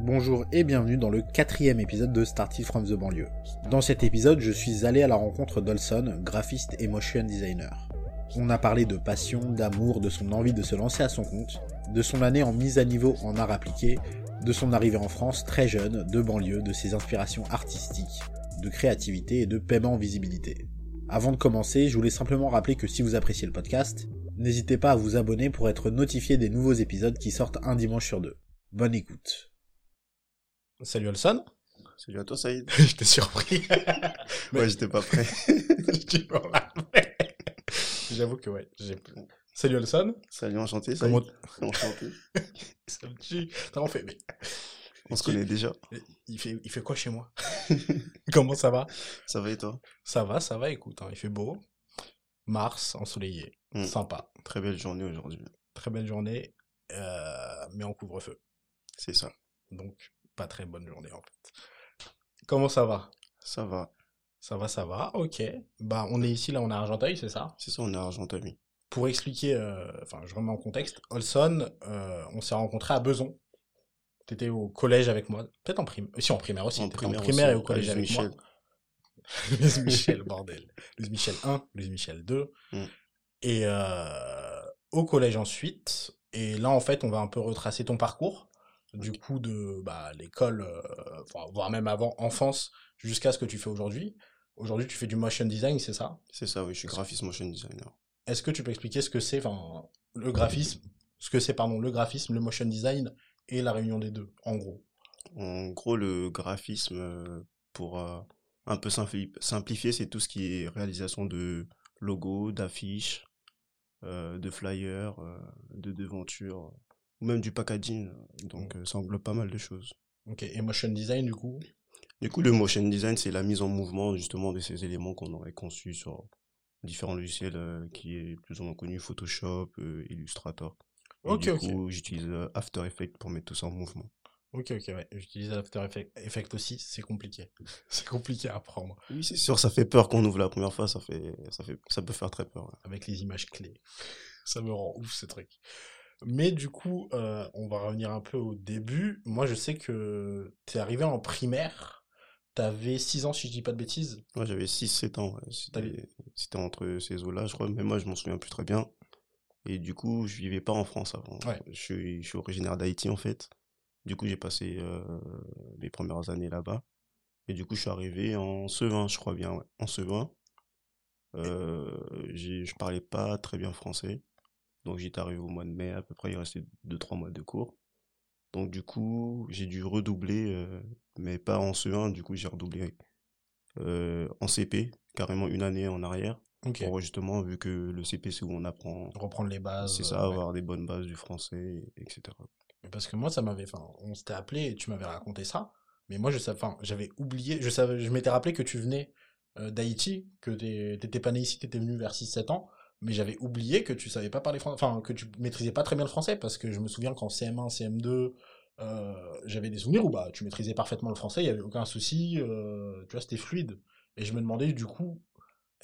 Bonjour et bienvenue dans le quatrième épisode de Started from the banlieue. Dans cet épisode, je suis allé à la rencontre d'Olson, graphiste et motion designer. On a parlé de passion, d'amour, de son envie de se lancer à son compte, de son année en mise à niveau en art appliqué, de son arrivée en France très jeune, de banlieue, de ses inspirations artistiques, de créativité et de paiement en visibilité. Avant de commencer, je voulais simplement rappeler que si vous appréciez le podcast, n'hésitez pas à vous abonner pour être notifié des nouveaux épisodes qui sortent un dimanche sur deux. Bonne écoute. Salut Olson. Salut à toi Saïd. je t'ai surpris. ouais, j'étais pas prêt. J'avoue que ouais. Salut Olson. Salut, enchanté. Salut. Enchanté. Ça me tue. Fait, mais... On se connaît déjà. Il fait, il fait quoi chez moi? Comment ça va? Ça va et toi? Ça va, ça va, écoute, hein, il fait beau. Mars, ensoleillé. Hmm. Sympa. Très belle journée aujourd'hui. Très belle journée, euh, mais en couvre-feu. C'est ça. Donc, pas très bonne journée en fait. Comment ça va? Ça va. Ça va, ça va, ok. Bah, on est ici, là, on est à Argenteuil, c'est ça? C'est ça, on est à Argenteuil. Pour expliquer, euh, enfin, je remets en contexte, Olson, euh, on s'est rencontrés à Beson, T'étais au collège avec moi, peut-être en primaire, si en primaire aussi, en primaire, en primaire et au collège avec Michel. moi. Louise Michel, bordel. Louise Michel 1, Louise Michel 2. Mm. Et euh, au collège ensuite. Et là, en fait, on va un peu retracer ton parcours. Du coup, de bah, l'école, euh, voire même avant, enfance, jusqu'à ce que tu fais aujourd'hui. Aujourd'hui, tu fais du motion design, c'est ça? C'est ça, oui, je suis graphiste motion designer. Est-ce que tu peux expliquer ce que c'est, enfin, le graphisme, ce que c'est, pardon, le graphisme, le motion design et la réunion des deux, en gros? En gros, le graphisme, euh, pour euh, un peu simplifier, c'est tout ce qui est réalisation de logos, d'affiches, euh, de flyers, de devantures, ou même du packaging. Donc, mmh. ça englobe pas mal de choses. Ok, et motion design, du coup? Du coup, le motion design, c'est la mise en mouvement, justement, de ces éléments qu'on aurait conçus sur différents logiciels qui est plus ou moins connu, Photoshop, Illustrator. Ok, du coup, j'utilise euh, After Effects pour mettre tout ça en mouvement. Ok, ok, ouais. J'utilise After Effects aussi, c'est compliqué. c'est compliqué à apprendre. Oui, c'est sûr, ça fait peur qu'on ouvre la première fois, ça, fait, ça, fait, ça peut faire très peur. Avec les images clés. ça me rend ouf, ce truc. Mais du coup, euh, on va revenir un peu au début. Moi, je sais que tu es arrivé en primaire. T'avais 6 ans, si je dis pas de bêtises. Moi, j'avais 6-7 ans. C'était entre ces eaux-là, je crois. Mais moi, je m'en souviens plus très bien. Et du coup, je vivais pas en France avant. Je, suis, je suis originaire d'Haïti, en fait. Du coup, j'ai passé euh, les premières années là-bas. Et du coup, je suis arrivé en Sevin, je crois bien. En Sevin. Euh, je parlais pas très bien français. Donc, j'étais arrivé au mois de mai, à peu près, il restait 2-3 mois de cours. Donc, du coup, j'ai dû redoubler, euh, mais pas en CE1, du coup, j'ai redoublé euh, en CP, carrément une année en arrière. Pour justement, vu que le CP, c'est où on apprend. Reprendre les bases. C'est ça, avoir des bonnes bases du français, etc. Parce que moi, ça m'avait. Enfin, on s'était appelé et tu m'avais raconté ça. Mais moi, je enfin, j'avais oublié. Je, savais, je m'étais rappelé que tu venais euh, d'Haïti, que t'étais pas né ici, t'étais venu vers 6-7 ans. Mais j'avais oublié que tu savais pas parler français. Enfin, que tu maîtrisais pas très bien le français. Parce que je me souviens qu'en CM1, CM2, euh, j'avais des souvenirs où bah, tu maîtrisais parfaitement le français, il y avait aucun souci. Euh, tu vois, c'était fluide. Et je me demandais, du coup,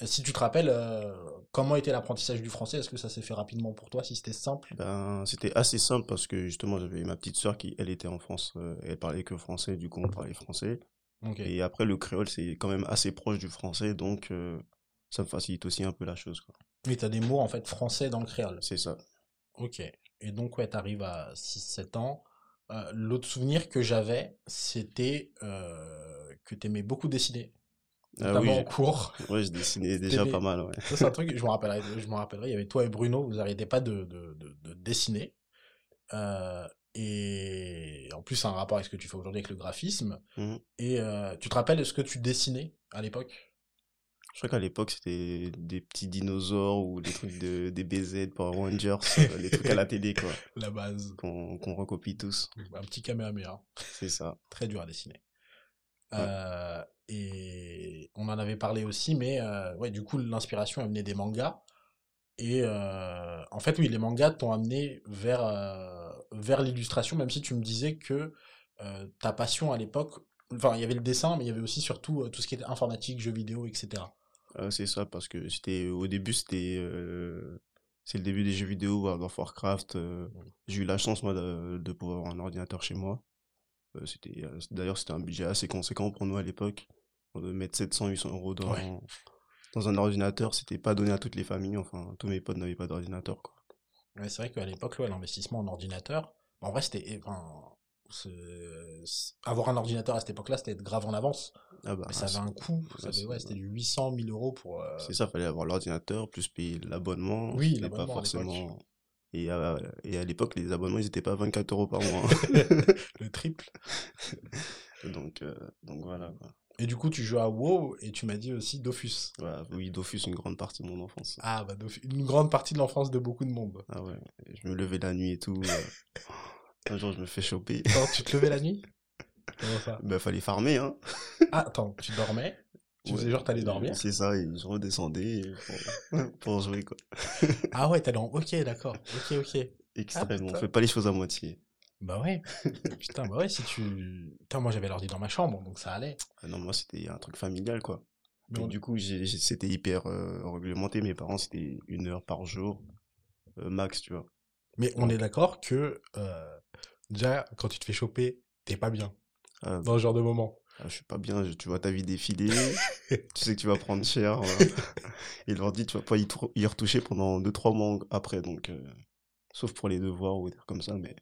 si tu te rappelles, euh, comment était l'apprentissage du français Est-ce que ça s'est fait rapidement pour toi Si c'était simple? Ben, C'était assez simple parce que justement, j'avais ma petite soeur qui, elle, était en France. Euh, elle parlait que français, du coup, on parlait français. Et après, le créole, c'est quand même assez proche du français, donc euh, ça me facilite aussi un peu la chose. Quoi. Mais tu as des mots, en fait, français dans le créole C'est ça. Ok. Et donc, ouais, tu arrives à 6-7 ans. L'autre souvenir que j'avais, c'était que tu aimais beaucoup dessiner. Ah oui, en cours. Ouais, je dessinais déjà pas mal. Ouais. Ça, c'est un truc, je me rappellerai, je me rappellerai, il y avait toi et Bruno, vous n'arrêtez pas de, de, de, dessiner. Euh, et en plus, c'est un rapport avec ce que tu fais aujourd'hui avec le graphisme. Mmh. Et euh, tu te rappelles de ce que tu dessinais à l'époque? Je crois qu'à l'époque, c'était des petits dinosaures ou des trucs de, des BZ, Power Rangers, euh, les trucs à la télé, quoi. La base. Qu'on recopie tous. Un petit Kamehameha. C'est ça. Très dur à dessiner. Euh, et on en avait parlé aussi, mais euh, ouais, du coup, l'inspiration a amené des mangas. Et euh, en fait, oui, les mangas t'ont amené vers, vers l'illustration, même si tu me disais que ta passion à l'époque, enfin, il y avait le dessin, mais il y avait aussi surtout tout ce qui était informatique, jeux vidéo, etc. c'est ça, parce que c'était au début, c'était c'est le début des jeux vidéo, World of Warcraft. Euh, mm. J'ai eu la chance, moi, de, pouvoir avoir un ordinateur chez moi. Euh, c'était, euh, d'ailleurs, c'était un budget assez conséquent pour nous à l'époque. De mettre 700, 800 euros dans, dans un ordinateur, c'était pas donné à toutes les familles. Enfin, tous mes potes n'avaient pas d'ordinateur, quoi. Ouais, c'est vrai qu'à l'époque, l'investissement en ordinateur, en vrai, c'était, avoir un ordinateur à cette époque-là, c'était être grave en avance. Ah bah, mais ça avait un coût. c'était du 800 000 euros pour. Euh, c'est ça, fallait avoir l'ordinateur plus payer l'abonnement. Oui, pas forcément. Et à, et à l'époque, les abonnements, ils n'étaient pas à 24 euros par mois. Le triple. donc, euh, donc voilà. Et du coup, tu joues à WoW et tu m'as dit aussi Dofus. oui, Dofus, une grande partie de mon enfance. Ah, bah, une grande partie de l'enfance de beaucoup de monde. Ah ouais, je me levais la nuit et tout. Un jour, je me fais choper. Attends, tu te levais la nuit? Comment ça? Bah, fallait farmer, hein. Ah, attends, tu dormais? Tu faisais genre, t'allais dormir? C'est ça, et je redescendais pour, jouer, quoi. ah ouais, t'allais en... Ok, d'accord. Ok, ok. Extrêmement. Ah, on fait pas les choses à moitié. Bah ouais. Putain, bah ouais, si tu... Putain, moi, j'avais l'ordi dans ma chambre, donc ça allait. Ah non, moi, c'était un truc familial, quoi. Mais du coup, c'était hyper euh, réglementé. Mes parents, c'était une heure par jour, euh, max, tu vois. Mais on est d'accord que euh, déjà, quand tu te fais choper, t'es pas bien ah, dans ce genre de moment. Ah, je suis pas bien, tu vois ta vie défiler, tu sais que tu vas prendre cher. Et leur dit, tu vas pas y, retoucher pendant 2-3 mois après, donc euh, sauf pour les devoirs ou des trucs comme ça, mais.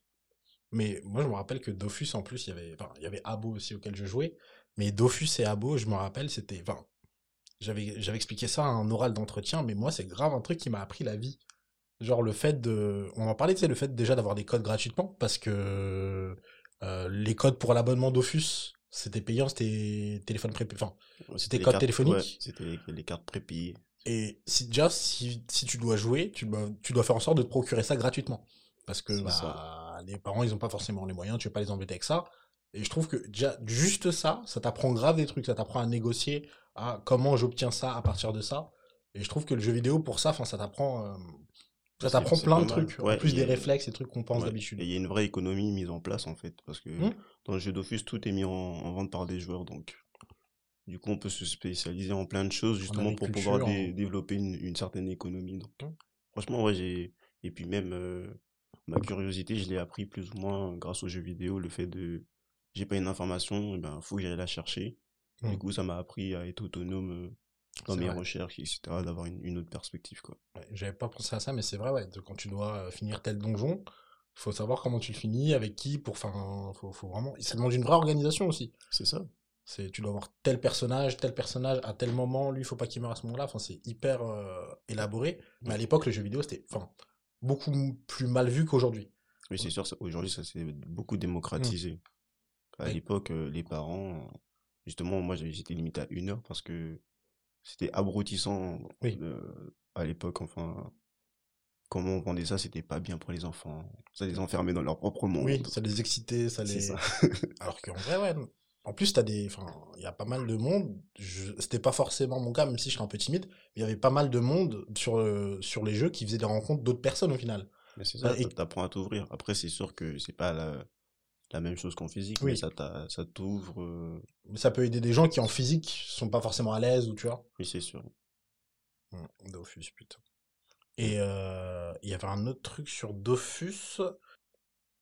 Mais moi, je me rappelle que Dofus, en plus, il y avait, enfin, il y avait Abo aussi auquel je jouais, mais Dofus et Abo, je me rappelle, c'était, enfin, j'avais, j'avais expliqué ça à un oral d'entretien, mais moi, c'est grave un truc qui m'a appris la vie. Genre le fait de... On en parlait, tu sais, le fait déjà d'avoir des codes gratuitement, parce que euh, les codes pour l'abonnement d'Offus, c'était payant, c'était téléphone pré... Enfin, c'était code téléphonique. c'était les cartes prépayées. Et si, déjà, si, si tu dois jouer, tu dois, tu dois faire en sorte de te procurer ça gratuitement. Parce que bah, les parents, ils ont pas forcément les moyens, tu veux pas les embêter avec ça. Et je trouve que déjà, juste ça, ça t'apprend grave des trucs, ça t'apprend à négocier, à comment j'obtiens ça à partir de ça. Et je trouve que le jeu vidéo, pour ça, enfin, ça t'apprend, euh, ça t'apprend plein de trucs, en plus des réflexes et trucs qu'on pense d'habitude. Et il y a une vraie économie mise en place en fait, parce que mmh. dans le jeu d'office, tout est mis en, vente par des joueurs, donc du coup on peut se spécialiser en plein de choses justement pour pouvoir développer une, certaine économie. Donc, mmh. Franchement, ouais, j'ai... Et puis même euh, ma curiosité, je l'ai appris plus ou moins grâce aux jeux vidéo, le fait de... J'ai pas une information, il ben, faut que j'aille la chercher. Du mmh. coup, ça m'a appris à être autonome euh, dans mes recherches, etc., d'avoir une, autre perspective, quoi. J'avais pas pensé à ça, mais c'est vrai, ouais, quand tu dois euh, finir tel donjon, faut savoir comment tu le finis, avec qui, pour faire faut, faut vraiment, ça demande une vraie organisation aussi. C'est ça. C'est, tu dois avoir tel personnage, tel personnage à tel moment, lui, il faut pas qu'il meure à ce moment-là, enfin, c'est hyper euh, élaboré, mais à l'époque, le jeu vidéo, c'était, enfin, beaucoup plus mal vu qu'aujourd'hui. Oui, c'est sûr, aujourd'hui, ça s'est beaucoup démocratisé. Mmh. À l'époque, euh, les parents, justement, moi, j'étais limité à une heure parce que c'était abrutissant à l'époque, enfin, comment on vendait ça, c'était pas bien pour les enfants. Ça les enfermait dans leur propre monde. Oui, ça les excitait, ça les. Alors qu'en vrai, ouais. En plus, t'as des, enfin, il y a pas mal de monde. Je... C'était pas forcément mon cas, même si je suis un peu timide. Il y avait pas mal de monde sur sur les jeux qui faisaient des rencontres d'autres personnes au final. Mais c'est ça, bah, t'apprends à t'ouvrir. Après, c'est sûr que c'est pas la, la même chose qu'en physique, oui. mais ça, ça t'ouvre. Euh, mais ça peut aider des gens qui en physique sont pas forcément à l'aise ou tu vois. Oui, c'est sûr. Mmh, Dofus, putain. Et euh, il y avait un autre truc sur Dofus.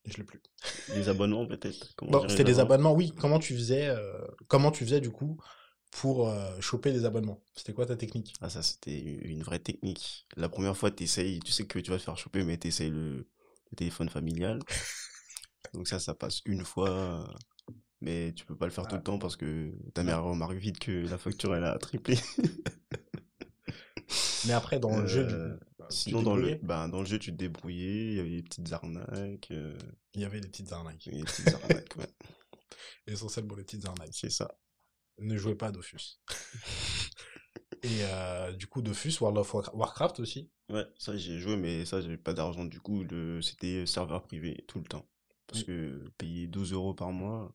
Je l'ai plus. Les abonnements peut-être. c'était des abonnements. Oui. Comment tu faisais euh, Comment tu faisais du coup pour choper des abonnements? C'était quoi ta technique? Ah ça c'était une vraie technique. La première fois t'essayes, tu sais que tu vas te faire choper, mais t'essayes le, le téléphone familial. Donc ça, ça passe une fois, mais tu peux pas le faire tout le ah. temps parce que ta mère remarque vite que la facture, elle a triplé. mais après, dans le jeu, euh, sinon dans le, ben, dans le jeu, tu te débrouillais, il y avait des petites arnaques. Euh. Il y avait des petites arnaques. des petites arnaques, ouais. Essentiellement les petites arnaques. C'est ça. Ne jouez pas à Dofus. Et euh, du coup, Dofus, World of Warcraft aussi. Ouais, ça j'ai joué, mais ça j'avais pas d'argent. Du coup, le... c'était serveur privé tout le temps. Parce que payer 12 euros par mois,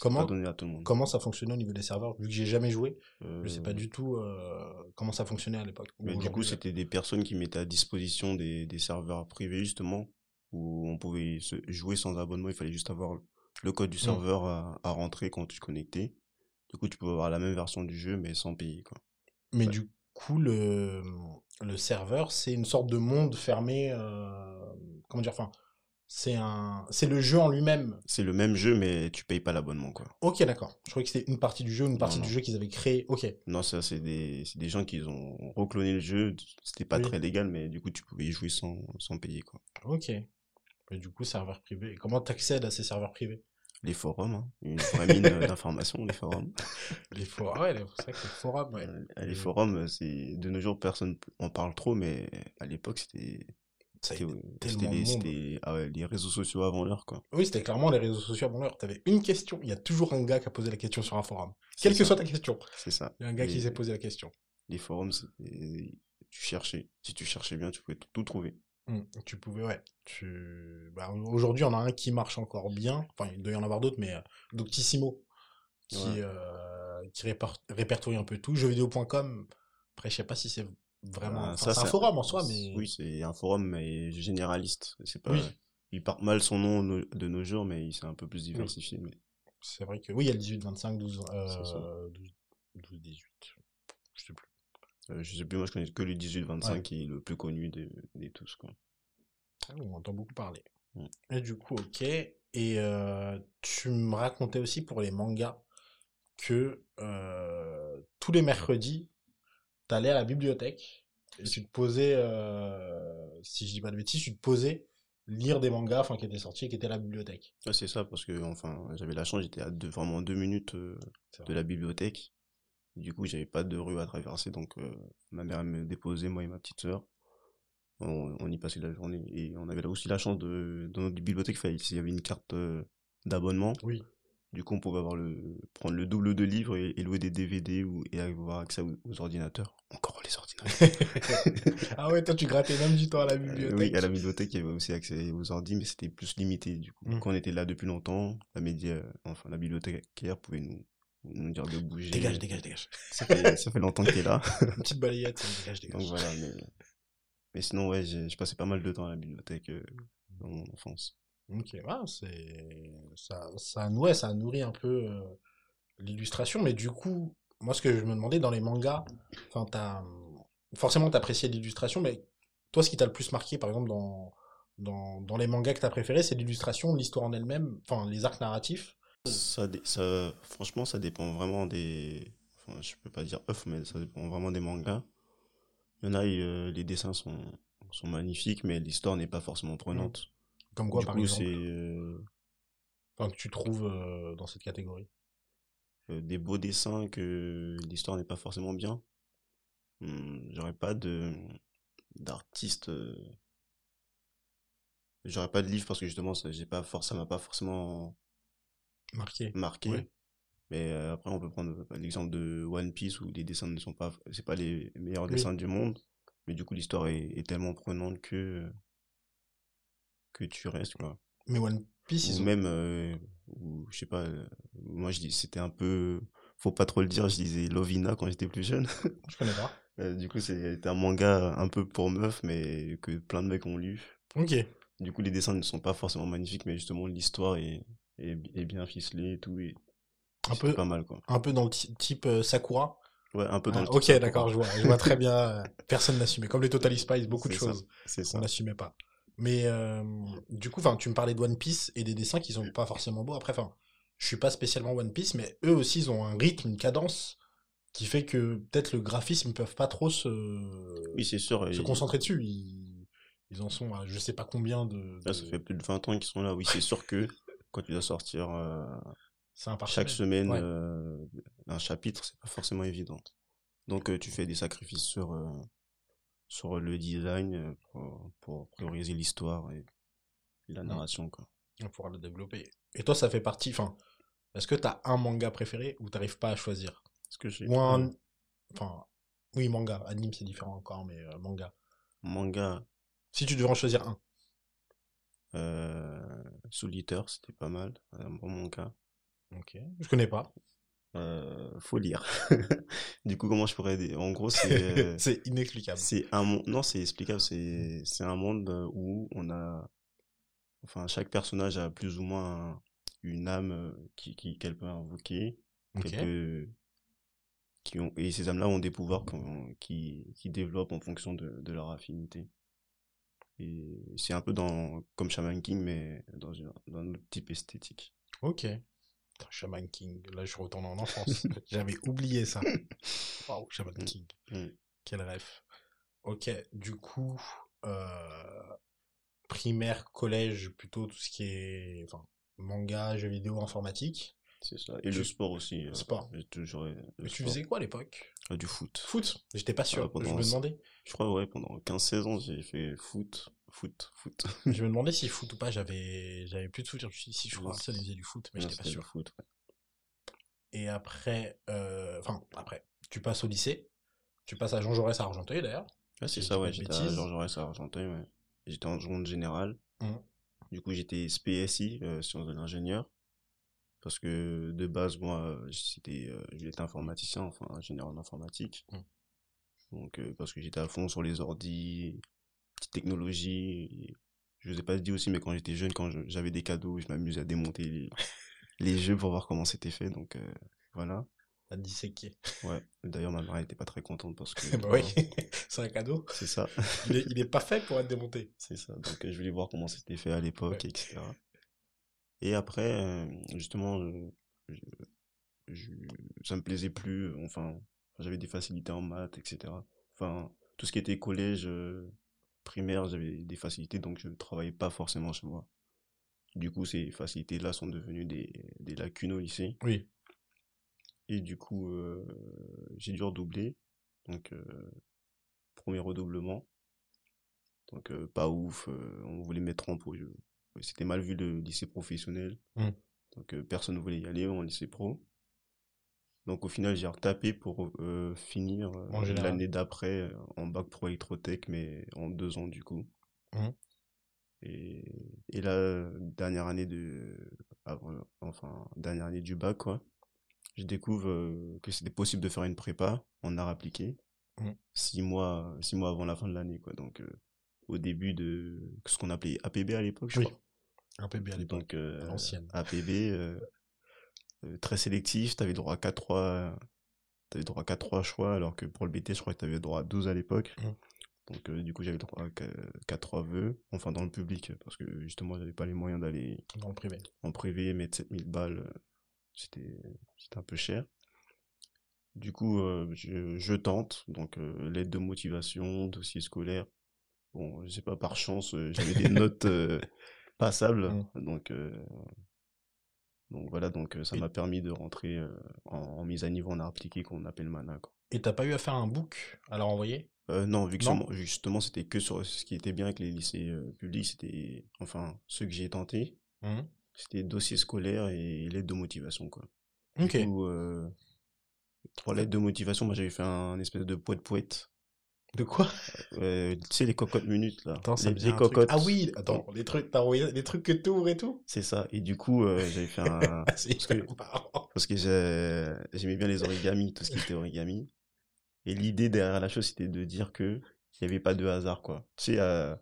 comment, pas donné à tout le monde. Comment ça fonctionnait au niveau des serveurs Vu que j'ai jamais joué, je je sais pas euh. du tout euh, comment ça fonctionnait à l'époque. Mais du coup, c'était des personnes qui mettaient à disposition des, des serveurs privés, justement, où on pouvait se jouer sans abonnement. Il fallait juste avoir le code du mmh. serveur à, rentrer quand tu te connectais. Du coup, tu pouvais avoir la même version du jeu, mais sans payer. Quoi. Mais du coup, le, le serveur, c'est une sorte de monde fermé. comment dire Enfin, c'est un, c'est le jeu en lui-même. C'est le même jeu, mais tu payes pas l'abonnement, quoi. Ok, d'accord. Je croyais que c'était une partie du jeu, une partie du jeu qu'ils avaient créé. Ok. Non, ça, c'est des, des gens qui ont recloné le jeu. C'était pas très légal, mais du coup, tu pouvais y jouer sans, sans payer, quoi. Ok. Et du coup, serveur privé. Comment t'accèdes à ces serveurs privés? Les forums, hein. une vraie mine d'informations, les forums. les forums, ouais, c'est vrai que les forums, ouais. Les forums, c'est de nos jours, personne en parle trop, mais à l'époque, c'était c'était les, ah les réseaux sociaux avant l'heure, quoi. Oui, c'était clairement les réseaux sociaux avant l'heure. T'avais une question, il y a toujours un gars qui a posé la question sur un forum. Quelle que soit ta question. C'est ça. Il y a un gars qui s'est posé la question. Les forums, tu cherchais. Si tu cherchais bien, tu pouvais tout trouver. Mmh, tu pouvais, ouais. Tu... Bah, Aujourd'hui, on a un qui marche encore bien. Enfin, il doit y en avoir d'autres, mais euh, Doctissimo, qui, euh, qui répertorie un peu tout. Jeuxvideo.com, après, je sais pas si c'est vraiment. Ah, c'est un forum en soi, mais. Oui, c'est un forum, mais généraliste. C'est pas. Il porte mal son nom de nos jours, mais il s'est un peu plus diversifié. Mais... C'est vrai que oui, il y a le 18, 25, 12, 12, 18. Je sais plus. Euh, je sais plus, moi je connais que le 18, 25 qui est le plus connu des, tous. Quoi. Ah, on entend beaucoup parler. Mm. Et du coup, ok. Et euh, tu me racontais aussi pour les mangas que euh, tous les mercredis, t'allais à la bibliothèque et tu te posais, euh, si je dis pas de bêtises, tu te posais lire des mangas enfin, qui étaient sortis et qui étaient à la bibliothèque. c'est ça, parce que enfin, j'avais la chance, j'étais à deux, vraiment deux minutes euh, de la bibliothèque. Du coup, j'avais pas de rue à traverser, donc euh, ma mère me déposait, moi et ma petite sœur. On, y passait la journée. Et on avait là aussi la chance de, dans notre bibliothèque, il y avait une carte d'abonnement. Oui. Du coup, on pouvait avoir le, prendre le double de livres et, louer des DVD ou, et avoir accès aux, ordinateurs. Encore les ordinateurs. ah ouais, toi, tu grattais même du temps à la bibliothèque. oui, à la bibliothèque, il y avait aussi accès aux ordinateurs, mais c'était plus limité, du coup. Mm. Quand on était là depuis longtemps, la média, enfin, la bibliothécaire pouvait nous, nous dire de bouger. Dégage, dégage, dégage. Ça fait, ça fait longtemps qu'il est là. Une petite balayette, dégage, dégage. Donc voilà, mais, mais sinon, ouais, je passais pas mal de temps à la bibliothèque euh, dans mon enfance. Ok, c'est ça, ça, ouais, ça nourrit un peu euh, l'illustration, mais du coup, moi ce que je me demandais dans les mangas, enfin, t'as forcément t'appréciais l'illustration, mais toi, ce qui t'a le plus marqué, par exemple, dans dans, dans les mangas que t'as préféré, c'est l'illustration, l'histoire en elle-même, enfin, les arcs narratifs? Ça, ça, franchement, ça dépend vraiment des, enfin, je peux pas dire off, mais ça dépend vraiment des mangas. Il y en a, euh, les dessins sont sont magnifiques, mais l'histoire n'est pas forcément prenante. Comme quoi, par exemple euh, enfin, que tu trouves euh, dans cette catégorie euh, Des beaux dessins que l'histoire n'est pas forcément bien. Hmm, j'aurais pas de d'artiste. J'aurais pas de livre parce que justement, ça j'ai pas ça m'a pas forcément marqué. Marqué. Mais après, on peut prendre l'exemple de One Piece où les dessins ne sont pas, c'est pas les meilleurs dessins du monde, mais du coup l'histoire est, est, tellement prenante que que tu restes, quoi. Mais One Piece, ils ont... même, euh, ou, je sais pas, euh, moi je dis, c'était un peu, faut pas trop le dire, je disais Lovina quand j'étais plus jeune. Je connais pas. Euh, du coup, c'était un manga un peu pour meuf, mais que plein de mecs ont lu. Ok. Du coup, les dessins ne sont pas forcément magnifiques, mais justement, l'histoire est, est, bien ficelée et tout. Et un peu pas mal, quoi. Un peu dans le type Sakura. Ouais, un peu dans le ah, type Ok, d'accord, je vois, je vois très bien. Personne n'assumait. Comme les Totally Spies, beaucoup de choses. C'est ça. On n'assumait pas. Mais euh, du coup, tu me parlais de One Piece et des dessins qui sont pas forcément beaux. Après, enfin, je suis pas spécialement One Piece, mais eux aussi, ils ont un rythme, une cadence qui fait que peut-être le graphisme, ils peuvent pas trop se, oui, c'est sûr, se concentrer dessus. Ils, ils, en sont à je sais pas combien de. Là, ça fait plus de 20 ans qu'ils sont là. Oui, c'est sûr que quand tu dois sortir euh, chaque semaine euh, un chapitre, c'est pas forcément évident. Donc, tu fais des sacrifices sur sur le design euh, pour, pour prioriser l'histoire et la narration quoi. On pourra le développer. Et toi, ça fait partie. Enfin, est-ce que t'as un manga préféré ou t'arrives pas à choisir? Est-ce que j'ai un... Enfin, oui, manga. Anime, c'est différent encore, mais euh, manga. Manga. Si tu devais en choisir un. Euh... C'était pas mal. Un bon manga. Ok. Je connais pas. Euh, faut lire. du coup, comment je pourrais En gros, c'est euh, c'est inexplicable. C'est un monde. Non, c'est explicable. C'est c'est un monde où on a, enfin, chaque personnage a plus ou moins une âme qui qui qu'elle peut invoquer, qu'elle peut qui ont, et ces âmes-là ont des pouvoirs qui, qui développent en fonction de, de leur affinité. Et c'est un peu dans, comme Shaman King, mais dans, dans un type esthétique. Ok. Shaman King, là je retourne en enfance. J'avais oublié ça. Waouh, Shaman mm. King. Mm. Quel rêve. Ok, du coup, euh, primaire, collège, plutôt tout ce qui est enfin, manga, jeux vidéo, informatique. C'est ça. Et le sport aussi. Euh, sport. toujours. Euh, Mais tu faisais quoi à l'époque? Ah, Du foot. Foot? J'étais pas sûr. je me demandais. Je crois, ouais, pendant 15-16 ans, j'ai fait foot, foot, foot. je me demandais si foot ou pas, j'avais, j'avais plus de foot. Je me suis dit, si je crois que ça faisait du foot, mais j'étais pas sûr. Foot, Et après, euh, enfin, après, tu passes au lycée. Tu passes à Jean Jaurès à Argenteuil d'ailleurs. Ah, c'est ça, ouais, j'étais à Jean Jaurès à Argenteuil, ouais. J'étais en seconde générale. Mmh. Du coup, j'étais SPSI, euh, sciences de l'ingénieur. Parce que de base, moi, c'était, euh, j'étais informaticien, enfin, ingénieur en informatique. Mmh. Donc, euh, parce que j'étais à fond sur les ordis, petites technologies. Je vous ai pas dit aussi, mais quand j'étais jeune, quand j'avais des cadeaux, je m'amusais à démonter les, les jeux pour voir comment c'était fait. Donc, euh, voilà à disséquer. Ouais. D'ailleurs, ma mère n'était pas très contente parce que. bah oui, c'est un cadeau. C'est ça. il, est, pas fait pour être démonté. C'est ça. Donc, je voulais voir comment c'était fait à l'époque, etc. Et après, euh, justement, je, ça me plaisait plus. Enfin, j'avais des facilités en maths, etc. Enfin, tout ce qui était collège, euh, primaire, j'avais des facilités, donc je ne travaillais pas forcément chez moi. Du coup, ces facilités-là sont devenues des, des lacunes au lycée. Oui. Et du coup, euh, j'ai dû redoubler. Donc, euh, premier redoublement. Donc, euh, pas ouf. on voulait mettre en pro. C'était mal vu le lycée professionnel. Mmh. Donc, personne ne voulait y aller en lycée pro. Donc, au final, j'ai retapé pour finir l'année d'après en bac pro électrotech, mais en deux ans du coup. Mmh. Et, et là, dernière année de, enfin, dernière année du bac, quoi je découvre euh, que c'était possible de faire une prépa en art appliqué mmh. six mois six mois avant la fin de l'année quoi donc euh, au début de ce qu'on appelait APB à l'époque je crois APB à l'époque euh, l'ancienne APB très sélectif tu avais droit à 4 3 avais droit à 4 3 choix alors que pour le BT je crois que tu avais droit à 12 à l'époque mmh. donc du coup j'avais droit à 4 3 vœux enfin dans le public parce que justement j'avais pas les moyens d'aller le privé en privé mettre 7000 balles c'était un peu cher. Du coup, euh, je, tente, donc euh, l'aide de motivation, dossier scolaire. Bon, je sais pas, par chance, euh, j'avais des notes passables, mmh. donc donc voilà, donc ça m'a permis de rentrer en, mise à niveau en art appliqué qu'on appelle mana. Quoi. Et t'as pas eu à faire un book à leur envoyer? Non, vu que justement c'était que sur ce qui était bien avec les lycées publics, c'était enfin ceux que j'ai tenté. Mmh. C'était dossier scolaire et lettre de motivation, quoi. Ok. Du coup, euh, trois lettres de motivation, moi j'avais fait un, espèce de poète poète. De quoi? Euh, Tu sais, les cocottes minutes, là. Attends, ça les, cocottes. Ah oui, attends, les trucs, les trucs que tu ouvres et tout? C'est ça. Et du coup, euh, j'avais fait un. parce que, parce que j'aimais bien les origamis, tout ce qui était origami. Et l'idée derrière la chose, c'était de dire que il n'y avait pas de hasard, quoi. Tu sais, euh,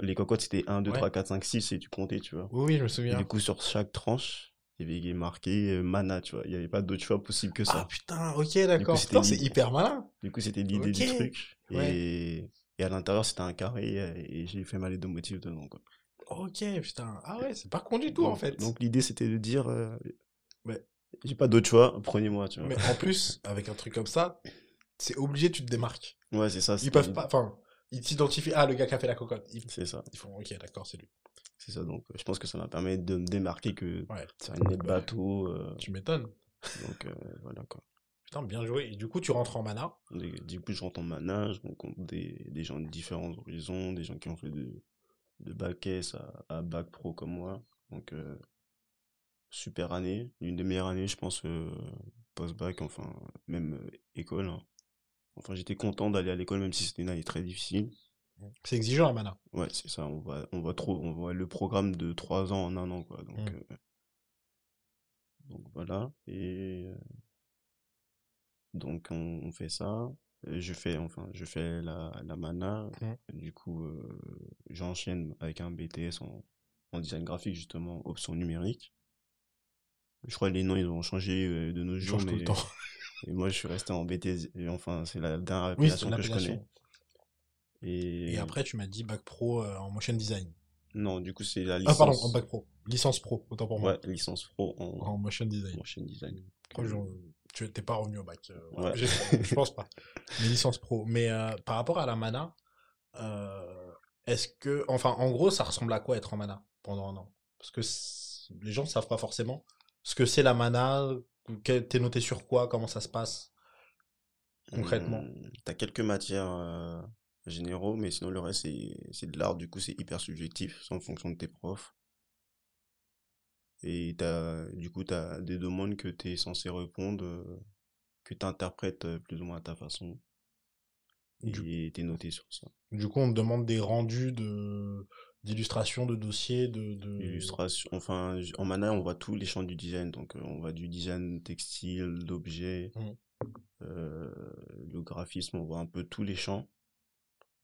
les cocottes, c'était 1, 2, 3, 4, 5, 6 et tu comptais, tu vois. Oui, je me souviens. du coup, sur chaque tranche, il y avait marqué euh, mana, tu vois. Il n'y avait pas d'autre choix possible que ça. Ah putain, ok, d'accord. C'est hyper malin. Du coup, c'était l'idée du truc. Et, et à l'intérieur, c'était un carré et j'ai fait ma lettre de motif dedans, quoi. Ok, putain. Ah ouais, c'est pas con du tout, en fait. Donc, l'idée, c'était de dire, euh, j'ai pas d'autre choix, prenez-moi, tu vois. Mais en plus, avec un truc comme ça, c'est obligé, tu te démarques. Ouais, c'est ça. Ils peuvent pas, enfin, ils s'identifient, ah, le gars qui a fait la cocotte. C'est ça. Ils font, ok, d'accord, c'est lui. C'est ça, donc je pense que ça m'a permis de me démarquer que ouais. c'est un net bateau. Euh, tu m'étonnes. Donc euh, voilà quoi. Putain, bien joué. Et du coup, tu rentres en mana Du coup, je rentre en mana, je rencontre des, des gens de différents horizons, des gens qui ont fait de, de bac S à, à bac pro comme moi. Donc, euh, super année. Une des meilleures années, je pense, post-bac, enfin, même école. Hein. Enfin, j'étais content d'aller à l'école, même si c'était une année très difficile. C'est exigeant la mana. Ouais, c'est ça. On voit, on voit trop, on voit le programme de 3 ans en un an, quoi. Donc, mm. euh, donc voilà. Et euh, donc on, fait ça. Je fais, enfin, je fais la, la mana. Du coup, euh, j'enchaîne avec un BTS en, en design graphique, justement, option numérique. Je crois que les noms, ils ont changé de nos jours, mais... Tout le temps. Et moi, je suis resté en BTS. Et enfin, c'est la dernière appellation que je connais. Et... après, tu m'as dit bac pro euh, en motion design. Non, du coup, c'est la licence. Ah, pardon, en bac pro. Licence pro, autant pour moi. Ouais, licence pro en, motion design. Motion design. Tu n'étais pas revenu au bac. Euh, ouais. Je pense pas. Mais licence pro. Mais euh, par rapport à la mana, est-ce que. Enfin, en gros, ça ressemble à quoi être en mana pendant un an? Parce que les gens ne savent pas forcément ce que c'est la mana, t'es noté sur quoi, comment ça se passe concrètement Tu mmh, T'as quelques matières généraux, mais sinon le reste c'est de l'art, du coup c'est hyper subjectif, c'est en fonction de tes profs. Et as, du coup tu as des demandes que tu es censé répondre, euh, que tu interprètes euh, plus ou moins à ta façon. Et tu es noté sur ça. Du coup on te demande des rendus de d'illustration de dossiers de, de... illustration enfin en mana on voit tous les champs du design donc euh, on voit du design textile d'objets mmh. le graphisme on voit un peu tous les champs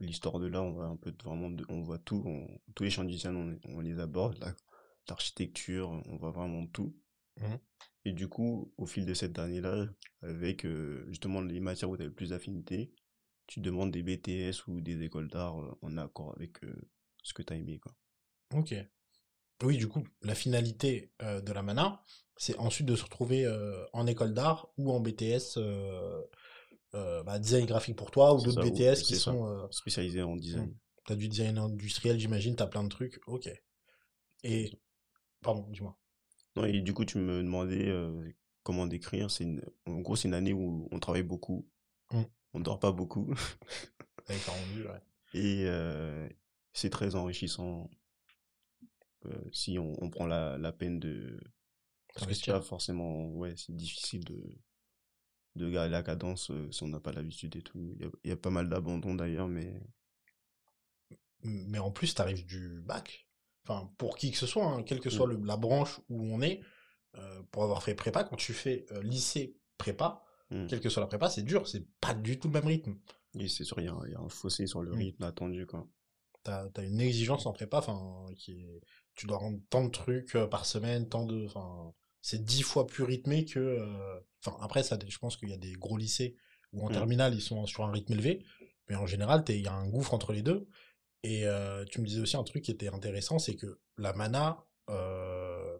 l'histoire de l'art, on voit un peu vraiment, on voit tout, tous les champs de design, on, les aborde, l'architecture, on voit vraiment tout. Mmh. Et du coup, au fil de cette année-là, avec euh, justement les matières où tu as le plus d'affinité, tu demandes des BTS ou des écoles d'art euh, en accord avec euh, ce que tu as aimé. Quoi. Ok. Oui, du coup, la finalité de la MANA, c'est ensuite de se retrouver en école d'art ou en BTS bah, design graphique pour toi ou d'autres BTS qui sont spécialisés en design. T'as du design industriel, j'imagine, t'as plein de trucs. Ok. Et pardon, dis-moi. Non, et du coup, tu me demandais euh, comment décrire. C'est en gros, c'est une année où on travaille beaucoup. Mmh. On dort pas beaucoup. Et c'est très enrichissant si on, on, prend la, la peine de parce que c'est pas forcément ouais c'est difficile de de garder la cadence euh, si on n'a pas l'habitude et tout. Il y, a, pas mal d'abandon d'ailleurs, mais. Mais en plus, tu arrives du bac. Enfin, pour qui que ce soit, hein, quelle que soit mm. la branche où on est, euh, pour avoir fait prépa, quand tu fais euh, lycée prépa, mm. quelle que soit la prépa, c'est dur, c'est pas du tout le même rythme. Oui, c'est sûr, il y, a un fossé sur le mm. rythme attendu, quoi. T'as as une exigence en prépa, enfin, qui est... tu dois rendre tant de trucs par semaine, tant de, enfin, c'est dix fois plus rythmé que. Euh, enfin, après, ça, je pense qu'il y a des gros lycées où en mmh. terminale ils sont sur un rythme élevé, mais en général, il y a un gouffre entre les deux. Et euh, tu me disais aussi un truc qui était intéressant, c'est que la mana, euh,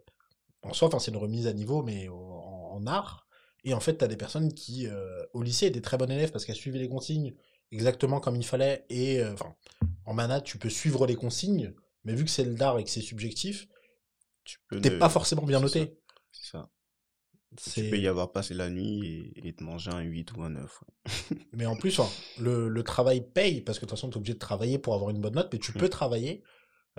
en soi, c'est une remise à niveau, mais en, art. Et en fait, tu as des personnes qui, au lycée, étaient très bonnes élèves parce qu'elles suivaient les consignes exactement comme il fallait. Et enfin, en mana, tu peux suivre les consignes, mais vu que c'est l'art et que c'est subjectif, tu n'es pas forcément bien noté. C'est ça. Tu peux y avoir passé la nuit et, te manger un 8 ou un 9. mais en plus, le, le, travail paye, parce que de toute façon, tu es obligé de travailler pour avoir une bonne note, mais tu mmh. peux travailler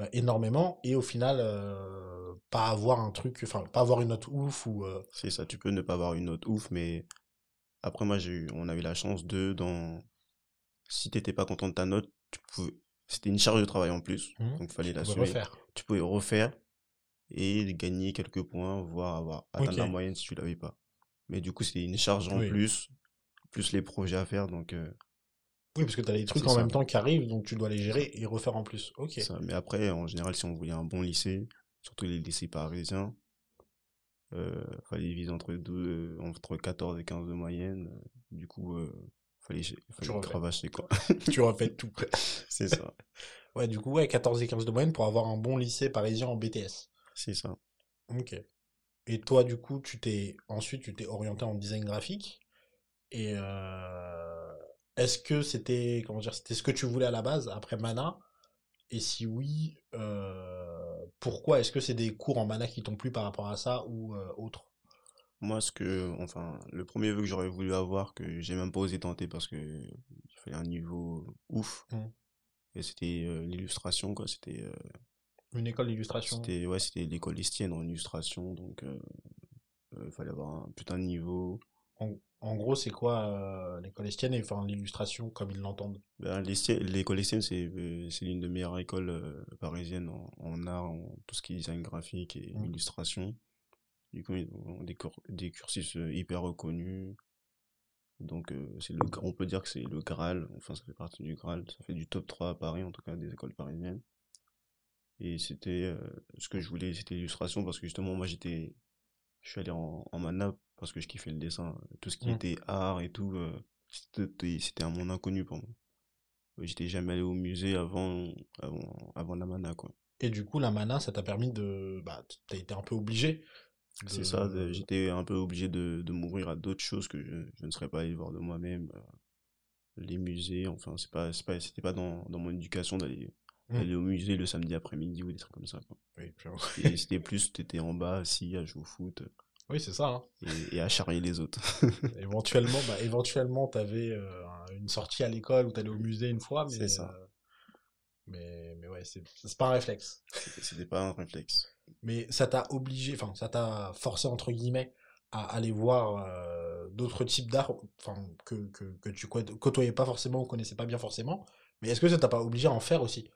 euh, énormément et au final, euh, pas avoir un truc, enfin, pas avoir une note ouf ou. Euh C'est ça, tu peux ne pas avoir une note ouf, mais après, moi, j'ai eu, on a eu la chance de, dans. Si t'étais pas content de ta note, tu pouvais. C'était une charge de travail en plus, mmh. donc il fallait la refaire. Tu pouvais refaire et gagner quelques points, voire avoir atteindre la moyenne si tu l'avais pas. Mais du coup, c'est une charge en plus, plus les projets à faire, donc. Euh, oui, parce que tu as les trucs en même temps qui arrivent, donc tu dois les gérer et refaire en plus. Ok. Ça. Mais après, en général, si on voulait un bon lycée, surtout les lycées parisiens, euh, fallait viser entre, deux, entre 14 et 15 de moyenne. Du coup, euh, fallait, fallait cravacher, quoi. tu refais tout. c'est ça. Ouais, du coup, ouais, 14 et 15 de moyenne pour avoir un bon lycée parisien en BTS. C'est ça. Ok. Et toi, du coup, tu t'es ensuite tu t'es orienté en design graphique. Et euh, est-ce que c'était comment dire, c'était ce que tu voulais à la base après Mana? Et si oui, euh, pourquoi? Est-ce que c'est des cours en Mana qui t'ont plu par rapport à ça ou euh, autre? Moi, ce que, enfin, le premier vœu que j'aurais voulu avoir, que j'ai même pas osé tenter parce que il fallait un niveau ouf. Mmh. Et c'était l'illustration, quoi. C'était une école d'illustration C'était ouais, c'était l'école estienne en illustration, donc il euh, euh, fallait avoir un putain de niveau. En, gros, c'est quoi euh, l'école estienne et enfin l'illustration comme ils l'entendent? Ben, L'école estienne, c'est l'une des meilleures écoles parisiennes en, art, en tout ce qui est design graphique et mmh. illustration. Du coup, ils ont des, des cursus hyper reconnus. Donc, c'est le, on peut dire que c'est le Graal, enfin, ça fait partie du Graal, ça fait du top 3 à Paris, en tout cas, des écoles parisiennes. Et c'était euh, ce que je voulais, c'était l'illustration parce que justement, moi j'étais, je suis allé en, en mana parce que je kiffais le dessin. Tout ce qui mmh. était art et tout, euh, c'était un monde inconnu pour moi. J'étais jamais allé au musée avant, avant, avant la mana, quoi. Et du coup, la mana, ça t'a permis de. Bah, t'as été un peu obligé. C'est ça, j'étais un peu obligé de, de m'ouvrir à d'autres choses que je, je, ne serais pas allé voir de moi-même. Euh, les musées, enfin, c'est pas, pas, c'était pas dans, dans mon éducation d'aller mmh. aller au musée le samedi après-midi ou des trucs comme ça. Quoi. Oui, c'était plus, t'étais en bas, assis, à jouer au foot. Oui, c'est ça. Hein. Et, à charrier les autres. éventuellement, bah, éventuellement, t'avais euh, une sortie à l'école ou t'allais au musée une fois, mais. C'est ça. Euh, mais, mais ouais, c'est pas un réflexe. C'était pas un réflexe. Mais ça t'a obligé, enfin, ça t'a forcé, entre guillemets, à aller voir euh, d'autres types d'art, que, que, que tu côtoyais pas forcément ou connaissais pas bien forcément. Mais est-ce que ça t'a pas obligé à en faire aussi?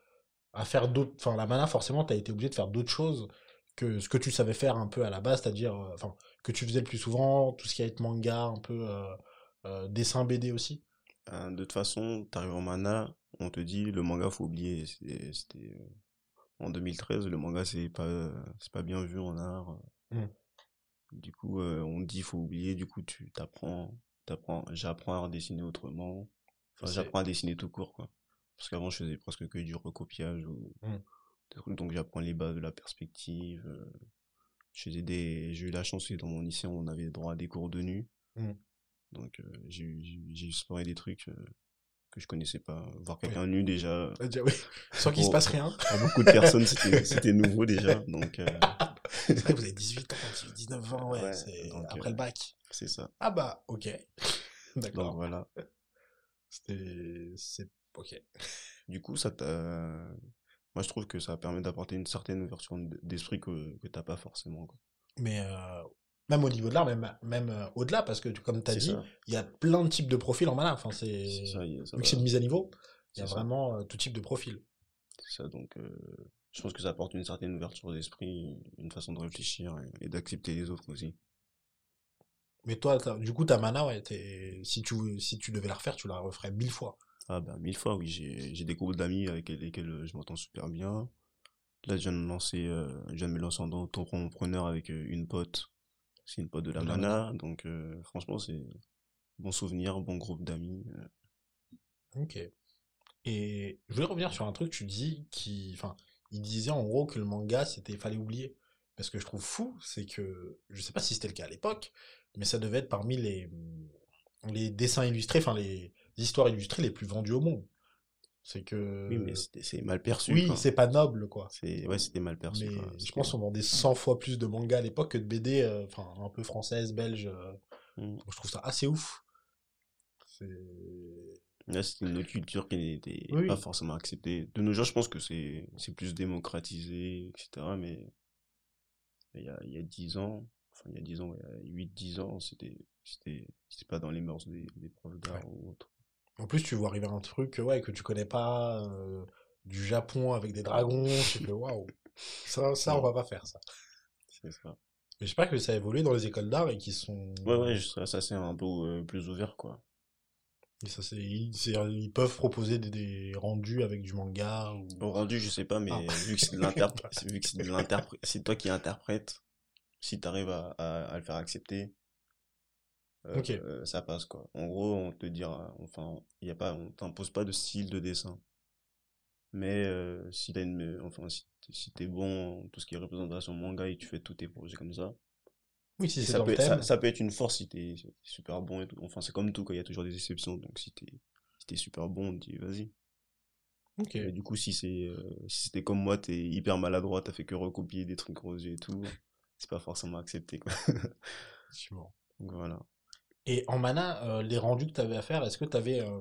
À faire d'autres. Enfin, la mana, forcément, t'as été obligé de faire d'autres choses que ce que tu savais faire un peu à la base, c'est-à-dire, euh, enfin, que tu faisais le plus souvent, tout ce qui été manga, un peu euh, dessin BD aussi De toute façon, t'arrives en mana, on te dit le manga, faut oublier. C'était en 2013, le manga, c'est pas, c'est pas bien vu en art. Mmh. Du coup, euh, on dit faut oublier. Du coup, tu t'apprends, t'apprends. J'apprends à dessiner autrement. Enfin, j'apprends à dessiner tout court, quoi. Parce qu'avant, je faisais presque que du recopiage ou mmh. Donc, j'apprends les bases de la perspective. Euh, j'ai eu la chance que dans mon lycée, on avait droit à des cours de nu. Mmh. Donc, euh, j'ai, exploré des trucs que je connaissais pas. Voir quelqu'un nu déjà. oui. Sans qu'il se passe rien. Pour beaucoup de personnes, c'était nouveau déjà. Donc, vrai que vous avez 18 ans, 19 ans, ouais, c'est après le bac. C'est ça. Ah bah, ok. D'accord. Donc voilà. C'était, c'est, ok. Du coup, ça moi je trouve que ça permet d'apporter une certaine ouverture d'esprit que, que t'as pas forcément, quoi. Mais, euh, même au niveau de l'art, même, même euh, au-delà, parce que comme tu as dit, il y a plein de types de profils en mana. Enfin, c'est, vu que c'est une mise à niveau, il y a vraiment euh, tout type de profil. C'est ça, donc, je pense que ça apporte une certaine ouverture d'esprit, une façon de réfléchir et, d'accepter les autres aussi. Mais toi, du coup, ta mana, ouais, si tu, si tu devais la refaire, tu la referais mille fois. Ah ben, mille fois, oui. J'ai des groupes d'amis avec lesquels euh, je m'entends super bien. Là, je viens de lancer, euh, je viens de me lancer en entrepreneur avec euh, une pote. C'est une pote de la mana, donc franchement, c'est bon souvenir, bon groupe d'amis. Ok. Et je voulais revenir sur un truc, tu dis qui, enfin, il disait en gros que le manga, c'était fallait oublier. Mais ce que je trouve fou, c'est que, je sais pas si c'était le cas à l'époque, mais ça devait être parmi les, les dessins illustrés, enfin les histoires illustrées les plus vendues au monde. C'est que. Oui, mais c'est mal perçu. Oui, c'est pas noble, quoi. Ouais, c'était mal perçu. je pense qu'on vendait 100 fois plus de mangas à l'époque que de BD, euh, enfin, un peu française, belge. Euh. Mmh. je trouve ça assez ouf. C'est. Là, c'était une culture qui n'était pas forcément acceptée. De nos jours, je pense que c'est, plus démocratisé, etc. Mais il y a, il y a 10 ans, enfin, il y a 10 ans, il y a 8-10 ans, c'était pas dans les mœurs des, des profs d'art ou autre. En plus, tu vois arriver un truc, ouais, que tu connais pas, euh, du Japon avec des dragons, tu fais waouh. Ça, ça, on va pas faire ça. C'est ça. Mais j'espère que ça a évolué dans les écoles d'art et qu'ils sont. Ouais, ouais, ça, c'est un peu euh, plus ouvert, quoi. Et ça, c'est, ils, peuvent proposer des, rendus avec du manga ou... Bon, rendu, je sais pas, mais ah. vu que c'est de l'interprète, c'est toi qui interprète, si t'arrives à, à, le faire accepter, euh, ça passe, quoi. En gros, on te dira, enfin, il y a pas, on t'impose pas de style de dessin. Mais, euh, si t'as une, enfin, si, si t'es bon, tout ce qui est représentation manga et tu fais tous tes projets comme ça, oui, si ça, peut, ça, ça, peut être une force si t'es super bon et tout. Enfin, c'est comme tout, il y a toujours des exceptions. Donc, si t'es si super bon, on dit vas-y. Ok. Et du coup, si c'est euh, si c'était comme moi, t'es hyper maladroit, t'as fait que recopier des trucs rosés et tout, c'est pas forcément accepté, quoi. Donc, voilà. Et en mana, euh, les rendus que t'avais à faire, est-ce que t'avais. Euh,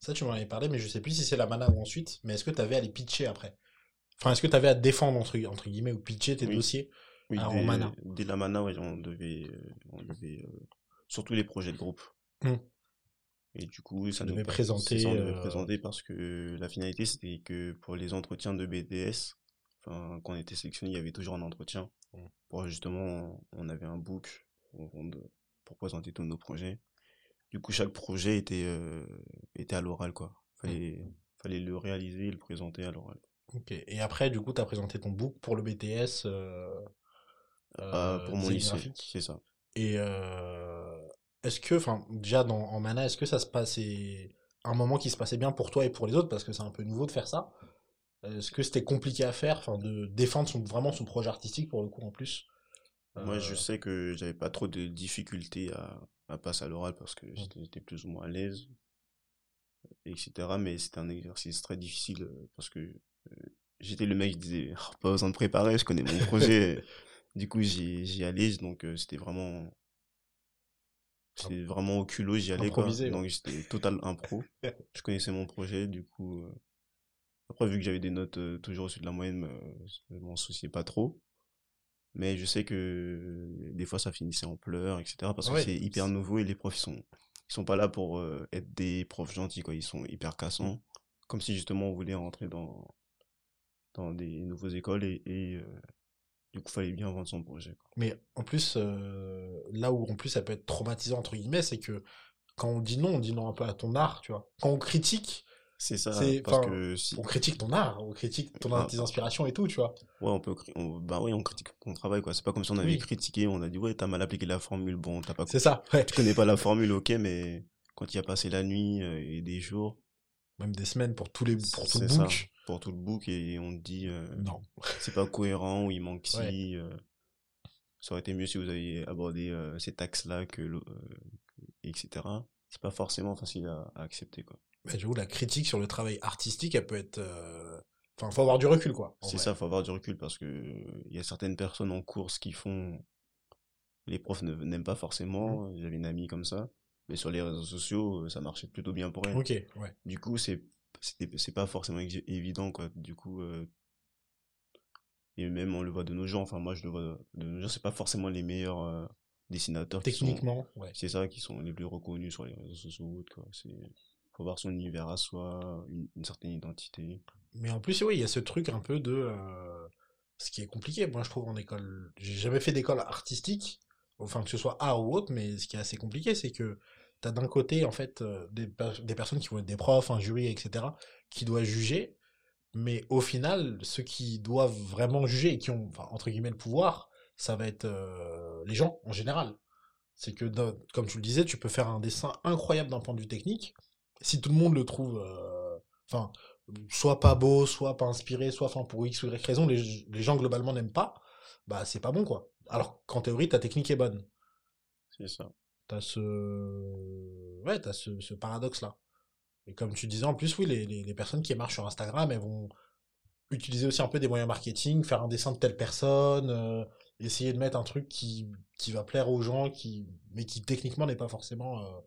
ça, tu m'en avais parlé, mais je sais plus si c'est la mana ou ensuite, mais est-ce que t'avais à les pitcher après? Enfin, est-ce que t'avais à défendre, entre, entre guillemets, ou pitcher tes dossiers oui, ah, dès, mana? dès, la mana, on devait, euh, on devait euh, surtout les projets de groupe. Hmm. Et du coup, ça devait présenter. Ça, on devait euh, présenter parce que la finalité, c'était que pour les entretiens de BDS, enfin, quand on était sélectionné, il y avait toujours un entretien. Hmm. Pour justement, on avait un book pour présenter tous nos projets. Du coup, chaque projet était, était à l'oral, quoi. Fallait, hmm. fallait le réaliser et le présenter à l'oral. Ok. Et après, du coup, tu as présenté ton book pour le BTS. Euh, pour mon lycée, c'est ça. Et est-ce que, enfin, déjà dans, en Mana, est-ce que ça se passait un moment qui se passait bien pour toi et pour les autres? Parce que c'est un peu nouveau de faire ça Est-ce que c'était compliqué à faire, enfin, de défendre son, vraiment son projet artistique pour le coup en plus? Moi, je sais que j'avais pas trop de difficultés à, à passer à l'oral parce que j'étais plus ou moins à l'aise, etc. Mais c'était un exercice très difficile parce que j'étais le mec qui disait oh, pas besoin de préparer, je connais mon projet. du coup, j'y allais, donc c'était vraiment c'est vraiment au culot, j'y allais quoi. Donc j'étais total impro. je connaissais mon projet, du coup. Euh, après, vu que j'avais des notes euh, toujours au-dessus de la moyenne, je m'en souciais pas trop. Mais je sais que des fois ça finissait en pleurs, etc. Parce que c'est hyper nouveau et les profs ils sont, ils sont pas là pour euh, être des profs gentils, quoi. Ils sont hyper cassants. Comme si justement on voulait rentrer dans, dans des nouvelles écoles et, et du coup, fallait bien vendre son projet. Mais en plus, euh, là où en plus ça peut être traumatisant, entre guillemets, c'est que quand on dit non, on dit non un peu à ton art, tu vois. Quand on critique, c'est ça, parce que on critique ton art, on critique ton, ah, tes inspirations et tout, tu vois. Ouais, on peut, bah oui, on critique ton travail, quoi. C'est pas comme si on avait critiqué, on a dit, ouais, t'as mal appliqué la formule, bon, t'as pas. C'est ça, ouais. Tu connais pas la formule, ok, mais quand il a passé la nuit euh, et des jours. Même des semaines pour tous les, pour tout le book pour tout le book et on te dit euh, non c'est pas cohérent ou il manque ci euh, ça aurait été mieux si vous aviez abordé euh, ces taxes là que etc c'est pas forcément facile à, accepter quoi mais j'avoue la critique sur le travail artistique elle peut être enfin faut avoir du recul quoi c'est ça faut avoir du recul parce que il y a certaines personnes en course qui font les profs n'aiment pas forcément mmh. j'avais une amie comme ça mais sur les réseaux sociaux ça marchait plutôt bien pour elle. Ok ouais. Du coup c'est c'est pas forcément évident quoi. Du coup euh, et même on le voit de nos gens enfin moi je le vois de nos gens c'est pas forcément les meilleurs euh, dessinateurs techniquement ouais. c'est ça qui sont les plus reconnus sur les réseaux sociaux quoi. C'est faut avoir son univers à soi une, certaine identité mais en plus oui il y a ce truc un peu de euh, ce qui est compliqué moi je trouve en école j'ai jamais fait d'école artistique enfin que ce soit art ou autre mais ce qui est assez compliqué c'est que t'as d'un côté, en fait, euh, des, personnes qui vont être des profs, un jury, etc., qui doivent juger, mais au final, ceux qui doivent vraiment juger et qui ont, entre guillemets, le pouvoir, ça va être euh, les gens, en général. C'est que, comme tu le disais, tu peux faire un dessin incroyable d'un point de vue technique, si tout le monde le trouve, euh, enfin, soit pas beau, soit pas inspiré, soit, enfin, pour X ou Y raison, les, les gens globalement n'aiment pas, bah, c'est pas bon, quoi. Alors qu'en théorie, ta technique est bonne. C'est ça t'as ce ouais t'as ce, ce paradoxe là et comme tu disais en plus oui les, les, personnes qui marchent sur Instagram elles vont utiliser aussi un peu des moyens marketing faire un dessin de telle personne euh, essayer de mettre un truc qui qui va plaire aux gens qui mais qui techniquement n'est pas forcément euh,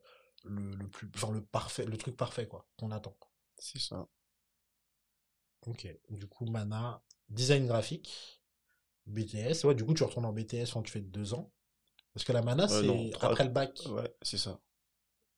le, le plus genre le parfait le truc parfait quoi qu'on attend c'est ça ok du coup Mana design graphique BTS ouais du coup tu retournes en BTS quand tu fais deux ans parce que la mana, euh, c'est après le bac. Ouais, c'est ça.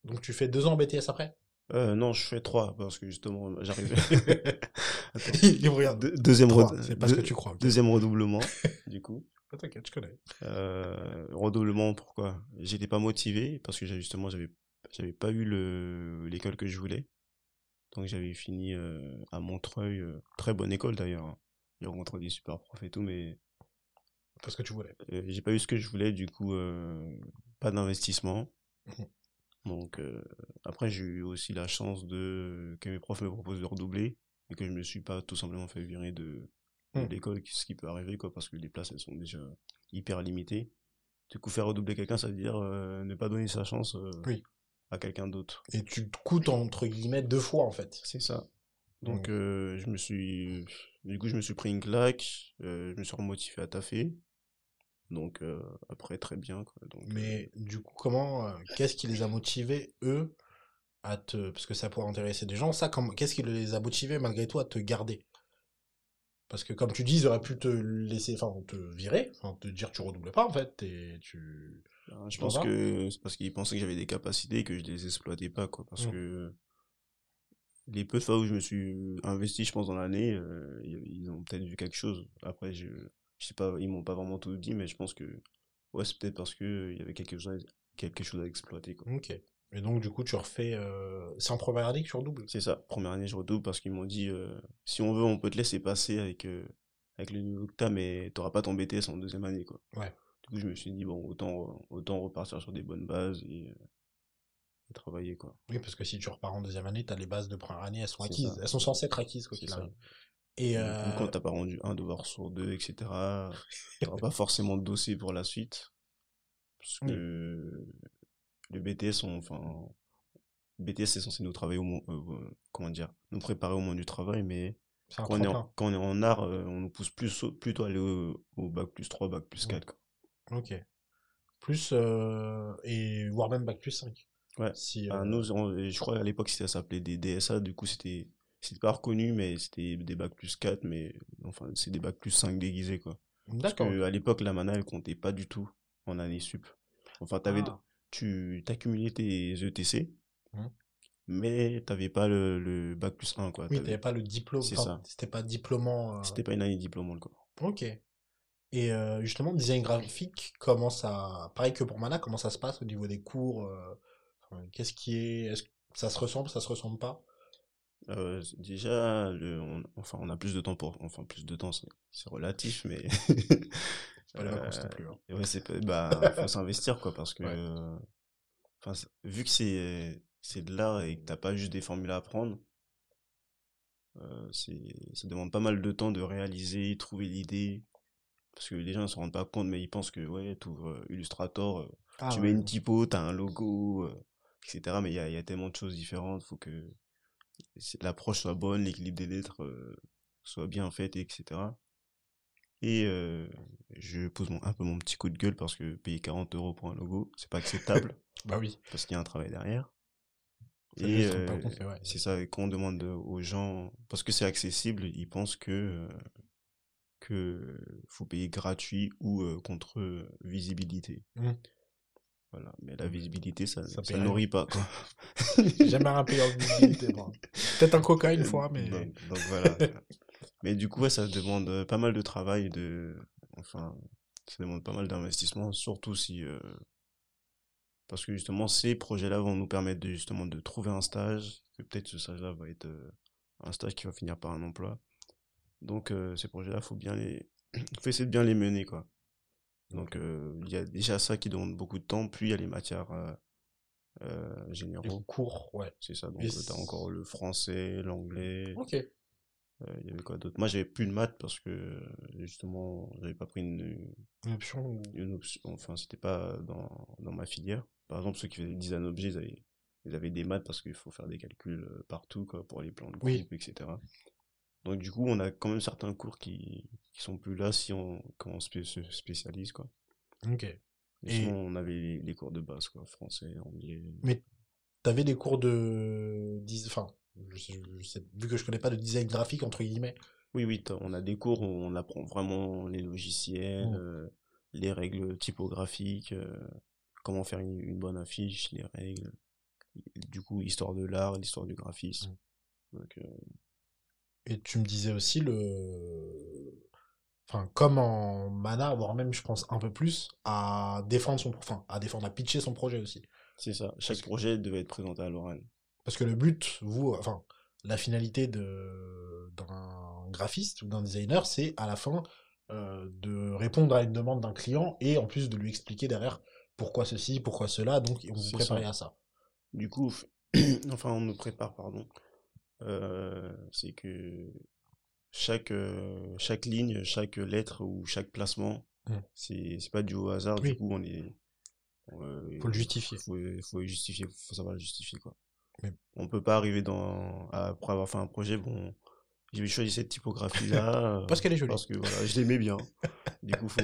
Donc tu fais deux ans en BTS après? Euh, non, je fais trois parce que justement j'arrive. Il regarde. deuxième C'est pas ce que tu crois. Deuxième redoublement, du coup. T'inquiète, je connais. Euh, redoublement, pourquoi? J'étais pas motivé parce que justement j'avais j'avais pas eu le l'école que je voulais. Donc j'avais fini euh, à Montreuil, euh, très bonne école d'ailleurs. Hein. J'ai rencontré des super profs et tout, mais parce que tu voulais. Euh, j'ai pas eu ce que je voulais, du coup, pas d'investissement. Mhm. Donc, après, j'ai eu aussi la chance de que mes profs me proposent de redoubler et que je me suis pas tout simplement fait virer de, de mhm. l'école, ce qui peut arriver, quoi, parce que les places, elles sont déjà hyper limitées. Du coup, faire redoubler quelqu'un, ça veut dire ne pas donner sa chance oui. À quelqu'un d'autre. Et tu te coûtes, entre guillemets, deux fois, en fait. C'est ça. Donc, mhm. je me suis, du coup, je me suis pris une claque, je me suis remotivé à taffer. Donc euh, après très bien quoi. Donc, Mais du coup comment euh, qu'est-ce qui les a motivés eux à te parce que ça pourrait intéresser des gens ça qu'est-ce qui les a motivés malgré tout à te garder? Parce que comme tu dis ils auraient pu te laisser enfin te virer enfin te dire tu redoubles pas en fait et tu ben, je pense que c'est parce qu'ils pensaient que j'avais des capacités et que je les exploitais pas quoi parce mmh. que les peu de fois où je me suis investi je pense dans l'année euh, ils ont peut-être vu quelque chose après je je sais pas, ils m'ont pas vraiment tout dit, mais je pense que ouais, c'est peut-être parce que il y avait quelque chose, à, quelque chose à exploiter. Quoi. Ok. Et donc du coup, tu refais. Euh... C'est en première année que tu redoubles? C'est ça. Première année, je redouble parce qu'ils m'ont dit euh, si on veut, on peut te laisser passer avec euh, avec le niveau que t'as, mais t'auras pas ton BTS en deuxième année, quoi. Ouais. Du coup, je me suis dit, bon, autant, autant repartir sur des bonnes bases et, travailler, quoi. Oui, parce que si tu repars en deuxième année, tu as les bases de première année, elles sont acquises. Elles sont censées être acquises, quoi qu'il arrive. Et euh... quand t'as pas rendu un devoir sur deux, etc., t'auras pas forcément de dossier pour la suite. Parce que le BTS, enfin, BTS c'est censé nous travailler au moins, euh, comment dire, nous préparer au moins du travail, mais quand on, est en, quand on, est en, art, euh, on nous pousse plus, plutôt à aller au, bac plus 3, bac plus 4. Ok. Plus, euh, et voire même bac plus 5. Ouais. Si, ah, nous, je crois à l'époque, ça s'appelait des DSA, du coup, c'était c'était pas reconnu, mais c'était des bacs plus 4, mais enfin, c'est des bacs plus 5 déguisés, quoi. D'accord. Parce qu'à l'époque, la mana, elle comptait pas du tout en année sup. Enfin, t'avais, ah. tu t'accumulais tes ETC, mmh. mais t'avais pas le, le, bac plus 1, quoi. Oui, t'avais pas le diplôme. C'est ça. C'était pas diplômant. Euh c'était pas une année diplômante, quoi. Ok. Et euh, justement, design graphique, comment ça, pareil que pour Mana, comment ça se passe au niveau des cours euh, Qu'est-ce qui est, est-ce que ça se ressemble, ça se ressemble pas? Euh, déjà, le, on, enfin, on a plus de temps pour, enfin, plus de temps, c'est relatif, mais. c'est pas les vacances non plus. Hein. Ouais, c'est, bah, faut s'investir, quoi, parce que, enfin, vu que c'est, c'est de l'art et que t'as pas juste des formules à apprendre, euh, c'est, ça demande pas mal de temps de réaliser, trouver l'idée, parce que les gens ne se rendent pas compte, mais ils pensent que, ouais, tu ouvres Illustrator, euh, ah tu mets une typo, t'as un logo, euh, etc. Mais il y a, y a tellement de choses différentes, faut que, l'approche soit bonne, l'équilibre des lettres euh, soit bien fait, etc. Et euh, je pose un peu mon petit coup de gueule parce que payer 40 euros pour un logo, c'est pas acceptable. bah oui. Parce qu'il y a un travail derrière. et euh, c'est ça, quand on demande aux gens, parce que c'est accessible, ils pensent que que faut payer gratuit ou contre visibilité. Mmh. Voilà, mais la visibilité, ça, ça, ça nourrit pas, jamais un payeur de visibilité, Peut-être un coca une fois, mais. Donc, voilà. mais du coup, ça demande euh, pas mal de travail, de. Enfin, ça demande pas mal d'investissement, surtout si. Euh, parce que justement, ces projets-là vont nous permettre de, justement de trouver un stage, que peut-être ce stage-là va être euh, un stage qui va finir par un emploi. Donc, ces projets-là, faut bien les. faut essayer de bien les mener, quoi. Donc euh, il y a déjà ça qui demande beaucoup de temps, puis il y a les matières euh, euh généraux. Les cours, ouais. C'est ça, donc tu as encore le français, l'anglais. Ok. Il y avait quoi d'autre? Moi j'avais plus de maths parce que justement j'avais pas pris une, une option. Une option, enfin c'était pas dans, dans ma filière. Par exemple ceux qui faisaient design objet, ils avaient, ils avaient des maths parce qu'il faut faire des calculs partout quoi, pour les plans de groupe, etc. Donc du coup, on a quand même certains cours qui, qui sont plus là si on, quand on se spécialise, quoi. Ok. Et on avait les, cours de base, quoi, français, anglais. Mais t'avais des cours de, enfin, je vu que je connais pas de design graphique entre guillemets. Oui, oui, on a des cours où on apprend vraiment les logiciels, mmh. euh, les règles typographiques, euh, comment faire une, bonne affiche, les règles. Du coup, histoire de l'art, l'histoire du graphisme. Mmh. Donc, euh, et tu me disais aussi le. Enfin, comme en mana, voire même, je pense, un peu plus, à défendre son. Enfin, à défendre, à pitcher son projet aussi. C'est ça. Chaque projet devait être présenté à l'oral. Parce que le but, vous, enfin, la finalité de d'un graphiste ou d'un designer, c'est à la fin euh, de répondre à une demande d'un client et en plus de lui expliquer derrière pourquoi ceci, pourquoi cela. Donc, on vous prépare à ça. Du coup, enfin, on nous prépare, pardon, c'est que chaque, euh, chaque ligne, chaque lettre ou chaque placement, mmh. c'est, c'est pas du au hasard, du coup on est... Euh, faut le justifier. Faut, faut justifier, faut savoir le justifier quoi. On peut pas arriver dans, après avoir fait un projet, bon, j'ai choisi cette typographie là parce qu'elle est jolie parce que voilà je l'aimais bien du coup faut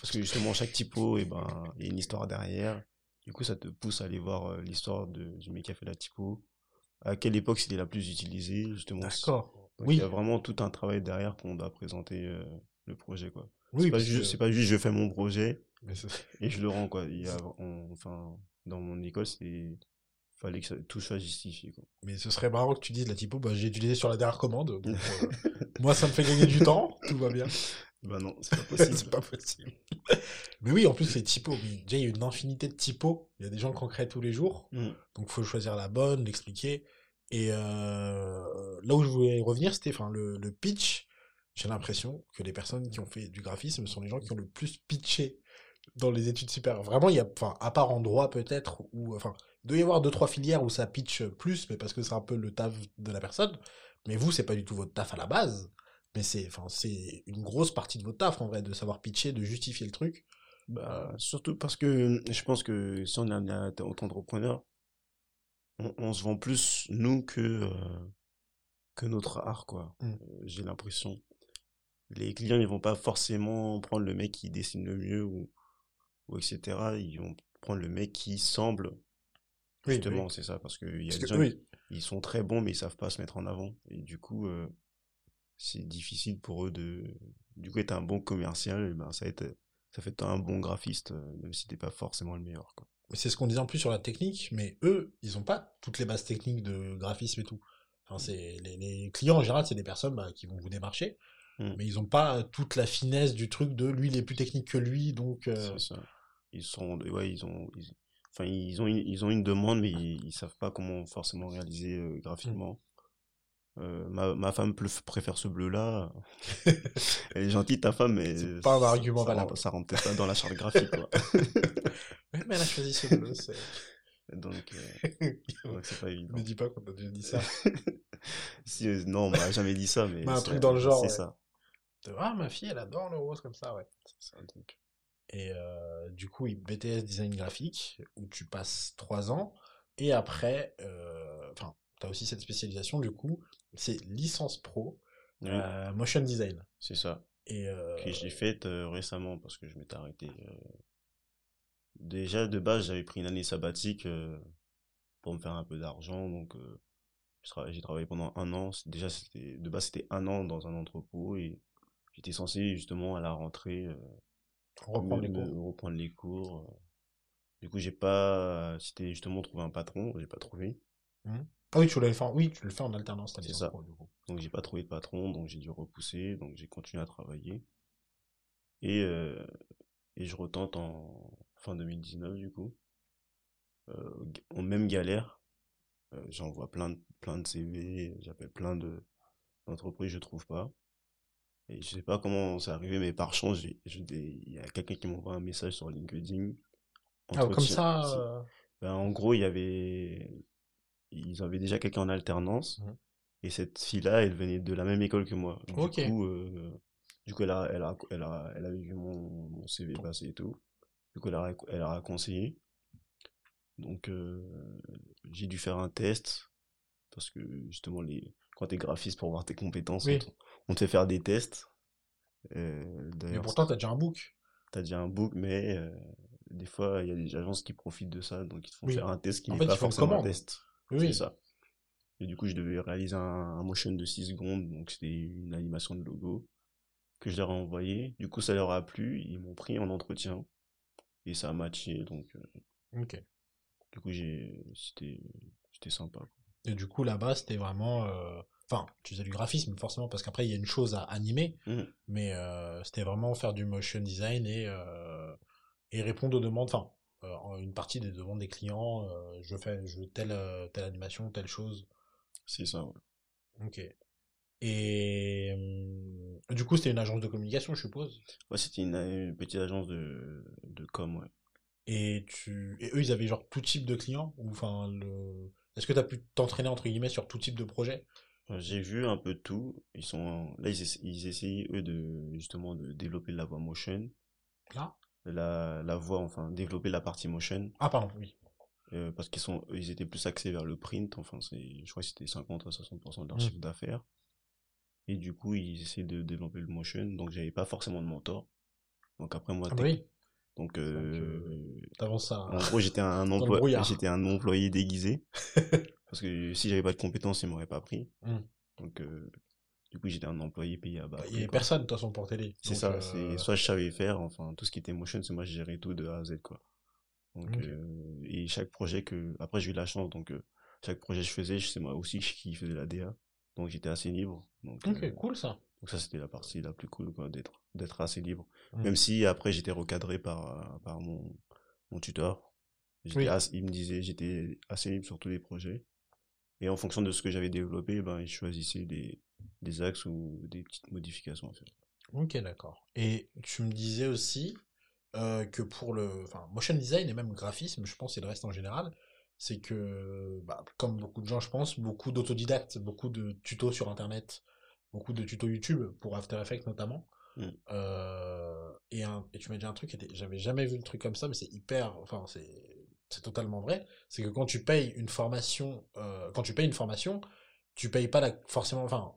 parce que justement chaque typo et eh ben il y a une histoire derrière du coup ça te pousse à aller voir l'histoire de du mec qui a fait la typo à quelle époque c'était la plus utilisée, justement? D'accord. Oui. Il y a vraiment tout un travail derrière qu'on doit présenter euh, le projet, quoi. Oui, c'est pas, juste, pas juste je fais mon projet et je le rends, quoi. Il y a, enfin, dans mon école, c'est fallait que tout soit justifié. Quoi. Mais ce serait marrant que tu dises la typo, bah, j'ai utilisé sur la dernière commande. Euh, moi, ça me fait gagner du temps, tout va bien. Bah non, c'est pas possible. c'est pas possible. mais oui, en plus, les typos, déjà, il y a une infinité de typos. Il y a des gens qui en créent tous les jours. Mm. Donc, il faut choisir la bonne, l'expliquer. Et euh, là où je voulais revenir, c'était enfin, le, le pitch. J'ai l'impression que les personnes qui ont fait du graphisme sont les gens qui ont le plus pitché dans les études supérieures. Vraiment, il y a, enfin, à part en droit peut-être, ou enfin, il doit y avoir deux trois filières où ça pitch plus, mais parce que c'est un peu le taf de la personne. Mais vous, c'est pas du tout votre taf à la base. Mais c'est, enfin, c'est une grosse partie de votre taf en vrai, de savoir pitcher, de justifier le truc. Bah, surtout parce que je pense que si on est amené à être entrepreneur, on, on, se vend plus nous que euh, que notre art quoi. Mmh. Euh, J'ai l'impression. Les clients ils vont pas forcément prendre le mec qui dessine le mieux ou, ou etc. Ils vont prendre le mec qui semble. Justement, oui. c'est ça parce que il y a Parce des que, gens oui, ils sont très bons mais ils savent pas se mettre en avant et du coup euh, c'est difficile pour eux de du coup être un bon commercial ben ça être ça fait un bon graphiste euh, même si t'es pas forcément le meilleur quoi c'est ce qu'on disait en plus sur la technique, mais eux, ils ont pas toutes les bases techniques de graphisme et tout. Enfin, c'est les, les clients en général, c'est des personnes bah, qui vont vous démarcher, Mm. mais ils ont pas toute la finesse du truc de lui, il est plus technique que lui, donc. euh, c'est ça ils sont ouais ils ont ils- enfin ils ont une, ils ont une demande mais ils, ils savent pas comment forcément réaliser euh, graphiquement Euh, ma, ma femme préfère ce bleu là elle est gentille ta femme mais C'est pas un argument ça, valable. ça rentre peut-être pas dans la charte graphique quoi mais elle a choisi ce bleu, c'est. donc euh, c'est pas évident Me dis pas qu'on a déjà dit ça. Si, euh, non, on m'a jamais dit ça, mais. Mais un truc dans le genre, C'est ouais. ça. Ah, ma fille, elle adore le rose comme ça, ouais. ça, donc. Et euh, du coup, BTS design graphique, où tu passes trois ans, et après, enfin, tu as aussi cette spécialisation, du coup, c'est licence pro, Oui, euh, motion design. c'est ça. Et euh, Que j'ai faite euh, récemment parce que je m'étais arrêté. Déjà, de base, j'avais pris une année sabbatique pour me faire un peu d'argent. Donc, j'ai travaillé pendant un an. Déjà, c'était de base, c'était un an dans un entrepôt et j'étais censé justement à la rentrée reprendre me- les cours. reprendre les cours. Du coup, j'ai pas. C'était justement trouver un patron. J'ai pas trouvé. Ah oui, tu fait en... Oui, tu le fais en alternance, C'est ça. pro, du coup. Donc j'ai pas trouvé de patron, donc j'ai dû repousser, donc j'ai continué à travailler. Et, euh, et je retente en fin 2019 du coup. Euh, en même galère, euh, j'envoie plein de, plein de CV, j'appelle plein de d'entreprises, je trouve pas. Et je sais pas comment c'est arrivé, mais par chance, il y a quelqu'un qui m'envoie un message sur LinkedIn. Ah, comme ça, ben, en gros, il y avait, ils avaient déjà quelqu'un en alternance. Mhm. Et cette fille-là, elle venait de la même école que moi. Du coup, euh, du coup, elle a, elle a, elle a, elle avait vu mon, mon CV passer et tout. Du coup, elle a, elle a conseillé. Donc, euh, j'ai dû faire un test. Parce que, justement, les, quand t'es graphiste pour voir tes compétences, Oui. on, te, fait faire des tests. Euh, mais pourtant, t'as déjà un book. t'as déjà un book, mais euh, des fois, il y a des agences qui profitent de ça, donc ils te font Oui. faire un test qui n'est pas forcément un test. Oui, C'est ça. Et du coup, je devais réaliser un, un motion de 6 secondes, donc c'était une animation de logo que je leur ai envoyé. Du coup, ça leur a plu, ils m'ont pris en entretien et ça a matché, donc euh, Ok. du coup, j'ai, c'était, c'était sympa. quoi. Et du coup, là-bas, c'était vraiment... euh, Enfin, tu faisais du graphisme, forcément, parce qu'après, il y a une chose à animer, Mhm. mais euh, c'était vraiment faire du motion design et, euh, et répondre aux demandes, enfin, une partie des demandes des clients, euh, je fais je veux telle, euh, telle animation, telle chose. C'est ça, ouais. Ok. Et euh, du coup, c'était une agence de communication, je suppose? Ouais, c'était une, une petite agence de, de com, ouais. Et tu et eux, ils avaient genre tout type de clients? Ou enfin le Est-ce que tu as pu t'entraîner entre guillemets sur tout type de projet? Euh, J'ai vu un peu de tout. Ils sont, là, ils, essa- ils essayent, eux, de, justement, de développer la voix motion. Là La, la voix, enfin, développer la partie motion. Ah pardon, oui. Euh, parce qu'ils sont, ils étaient plus axés vers le print, enfin, c'est, je crois que c'était 50 à 60% de leur Mm. chiffre d'affaires. Et du coup, ils essaient de développer le motion, donc j'avais pas forcément de mentor. Donc après, moi, Ah bah oui, donc, euh, t'avances ça. en gros, j'étais un, brouillard. j'étais un employé déguisé. parce que si j'avais pas de compétences, ils m'auraient pas pris. Mm. Donc, euh, du coup, j'étais un employé payé à bas. Bah, Il prix, y avait quoi. personne de toute façon pour t'aider. C'est ça, euh, c'est soit je savais faire, enfin tout ce qui était motion, c'est moi je gérais tout de A à Z quoi. Donc euh, et chaque projet que après j'ai eu la chance donc euh, chaque projet que je faisais, c'est moi aussi qui faisais la DA. Donc j'étais assez libre. Donc, Ok, euh, cool ça. donc ça c'était la partie la plus cool quoi d'être assez libre. Mm. Même si après j'étais recadré par par mon mon tuteur. J'étais Oui. assez- il me disait j'étais assez libre sur tous les projets. Et en fonction de ce que j'avais développé, ben, il choisissait des, des axes ou des petites modifications à faire. Ok, d'accord. Et tu me disais aussi que pour le enfin, motion design et même graphisme, je pense, et le reste en général, c'est que, bah, comme beaucoup de gens, je pense, beaucoup d'autodidactes, beaucoup de tutos sur Internet, beaucoup de tutos YouTube, pour After Effects notamment. Mm. et, et tu m'as dit un truc, j'avais jamais vu le truc comme ça, mais c'est hyper, enfin, c'est totalement vrai. C'est que quand tu payes une formation, quand tu payes une formation, tu payes pas la, forcément, enfin,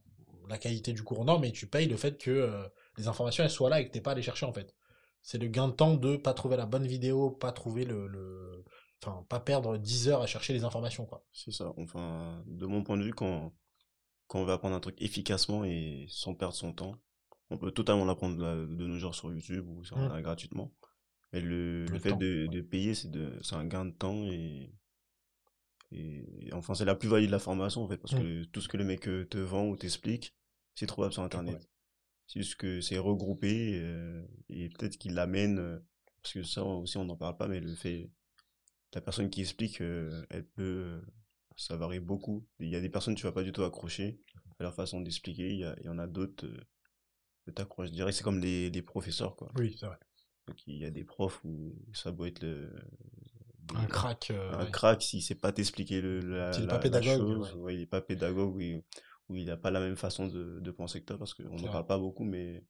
la qualité du cours, non, mais tu payes le fait que les informations elles soient là et que t'es pas à les chercher en fait. C'est le gain de temps de pas trouver la bonne vidéo, pas trouver le, enfin, pas perdre 10 heures à chercher les informations, quoi. C'est ça. Enfin, de mon point de vue, quand, quand on veut apprendre un truc efficacement et sans perdre son temps, on peut totalement l'apprendre de, nos jours sur YouTube ou sur, mmh. gratuitement. Mais le, le, fait de, de, payer, c'est un gain de temps et, et enfin, c'est la plus-value de la formation, en fait, parce mmh. que tout ce que le mec euh, te vend ou t'explique, c'est trouvable sur Internet. C'est juste que c'est regroupé euh, et peut-être qu'il l'amène, euh, parce que ça aussi on n'en parle pas, mais le fait, la personne qui explique, euh, elle peut, ça varie beaucoup. Il y a des personnes tu vas pas du tout accrocher à leur façon d'expliquer, il y, en a d'autres que t'accroches. Je dirais que c'est comme les, les professeurs, quoi. Oui, c'est vrai. Donc il y a des profs où ça doit être le, un crack. un crack s'il sait pas t'expliquer le, la, il pas pédagogue, il est pas pédagogue, oui où il n'a pas la même façon de, de penser que toi, parce qu'on n'en parle pas beaucoup, mais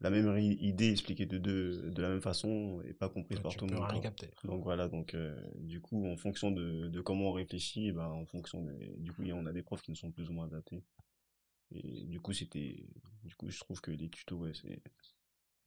la même idée expliquée de, de, de la même façon et pas comprise par tout le monde. Donc voilà, donc euh, du coup, en fonction de, de comment on réfléchit, ben, en fonction du coup, on a des profs qui ne sont plus ou moins adaptés. Et du coup, c'était, du coup, je trouve que les tutos, ouais, c'est,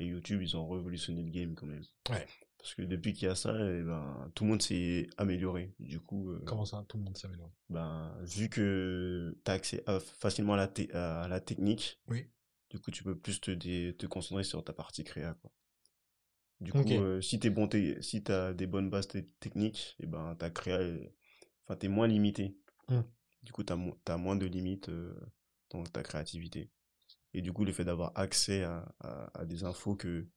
et YouTube, ils ont révolutionné le game quand même. Ouais. Parce que depuis qu'il y a ça, eh ben, tout le monde s'est amélioré. Du coup. Euh, Comment ça, tout le monde s'est amélioré? Ben, vu que tu as accès facilement à la, à la technique. Oui. Du coup, tu peux plus te, te concentrer sur ta partie créa, quoi. Du coup, euh, si t'es bon, si t'as des bonnes bases techniques, et eh ben, ta créa, enfin, t'es moins limité. Mmh. Du coup, t'as as moins de limites euh, dans ta créativité. Et du coup, le fait d'avoir accès à, à, des infos que,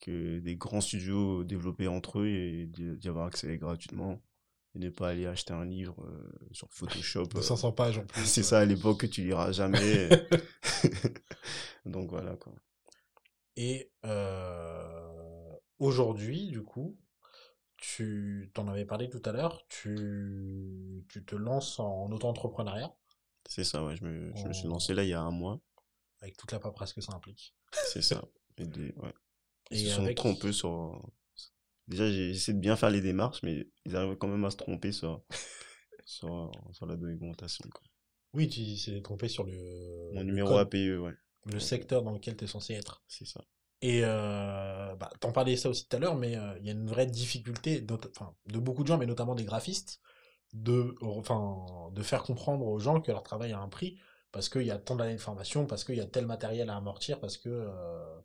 que des grands studios développaient entre eux et d'y avoir accès gratuitement et ne pas aller acheter un livre euh, sur Photoshop. De 500 euh, pages en plus. C'est ça à l'époque que tu liras jamais. Donc voilà quoi. Et euh, aujourd'hui, du coup, tu t'en avais parlé tout à l'heure, tu, tu te lances en auto-entrepreneuriat. C'est ça, ouais, je me, je me suis lancé là il y a un mois avec toute la paperasse que ça implique. C'est ça. Et ouais. Ils se sont trompés sur. Déjà, j'ai essayé de bien faire les démarches, mais ils arrivent quand même à se tromper sur, sur, sur la documentation. Quoi. Oui, tu s'est trompé sur le. Mon numéro APE, ouais. Le secteur dans lequel tu es censé être. C'est ça. Et euh, bah, t'en parlais ça aussi tout à l'heure, mais euh, il y a une vraie difficulté de beaucoup de gens, mais notamment des graphistes, de, de faire comprendre aux gens que leur travail a un prix parce qu'il y a tant d'années de formation, parce qu'il y a tel matériel à amortir, parce que, euh,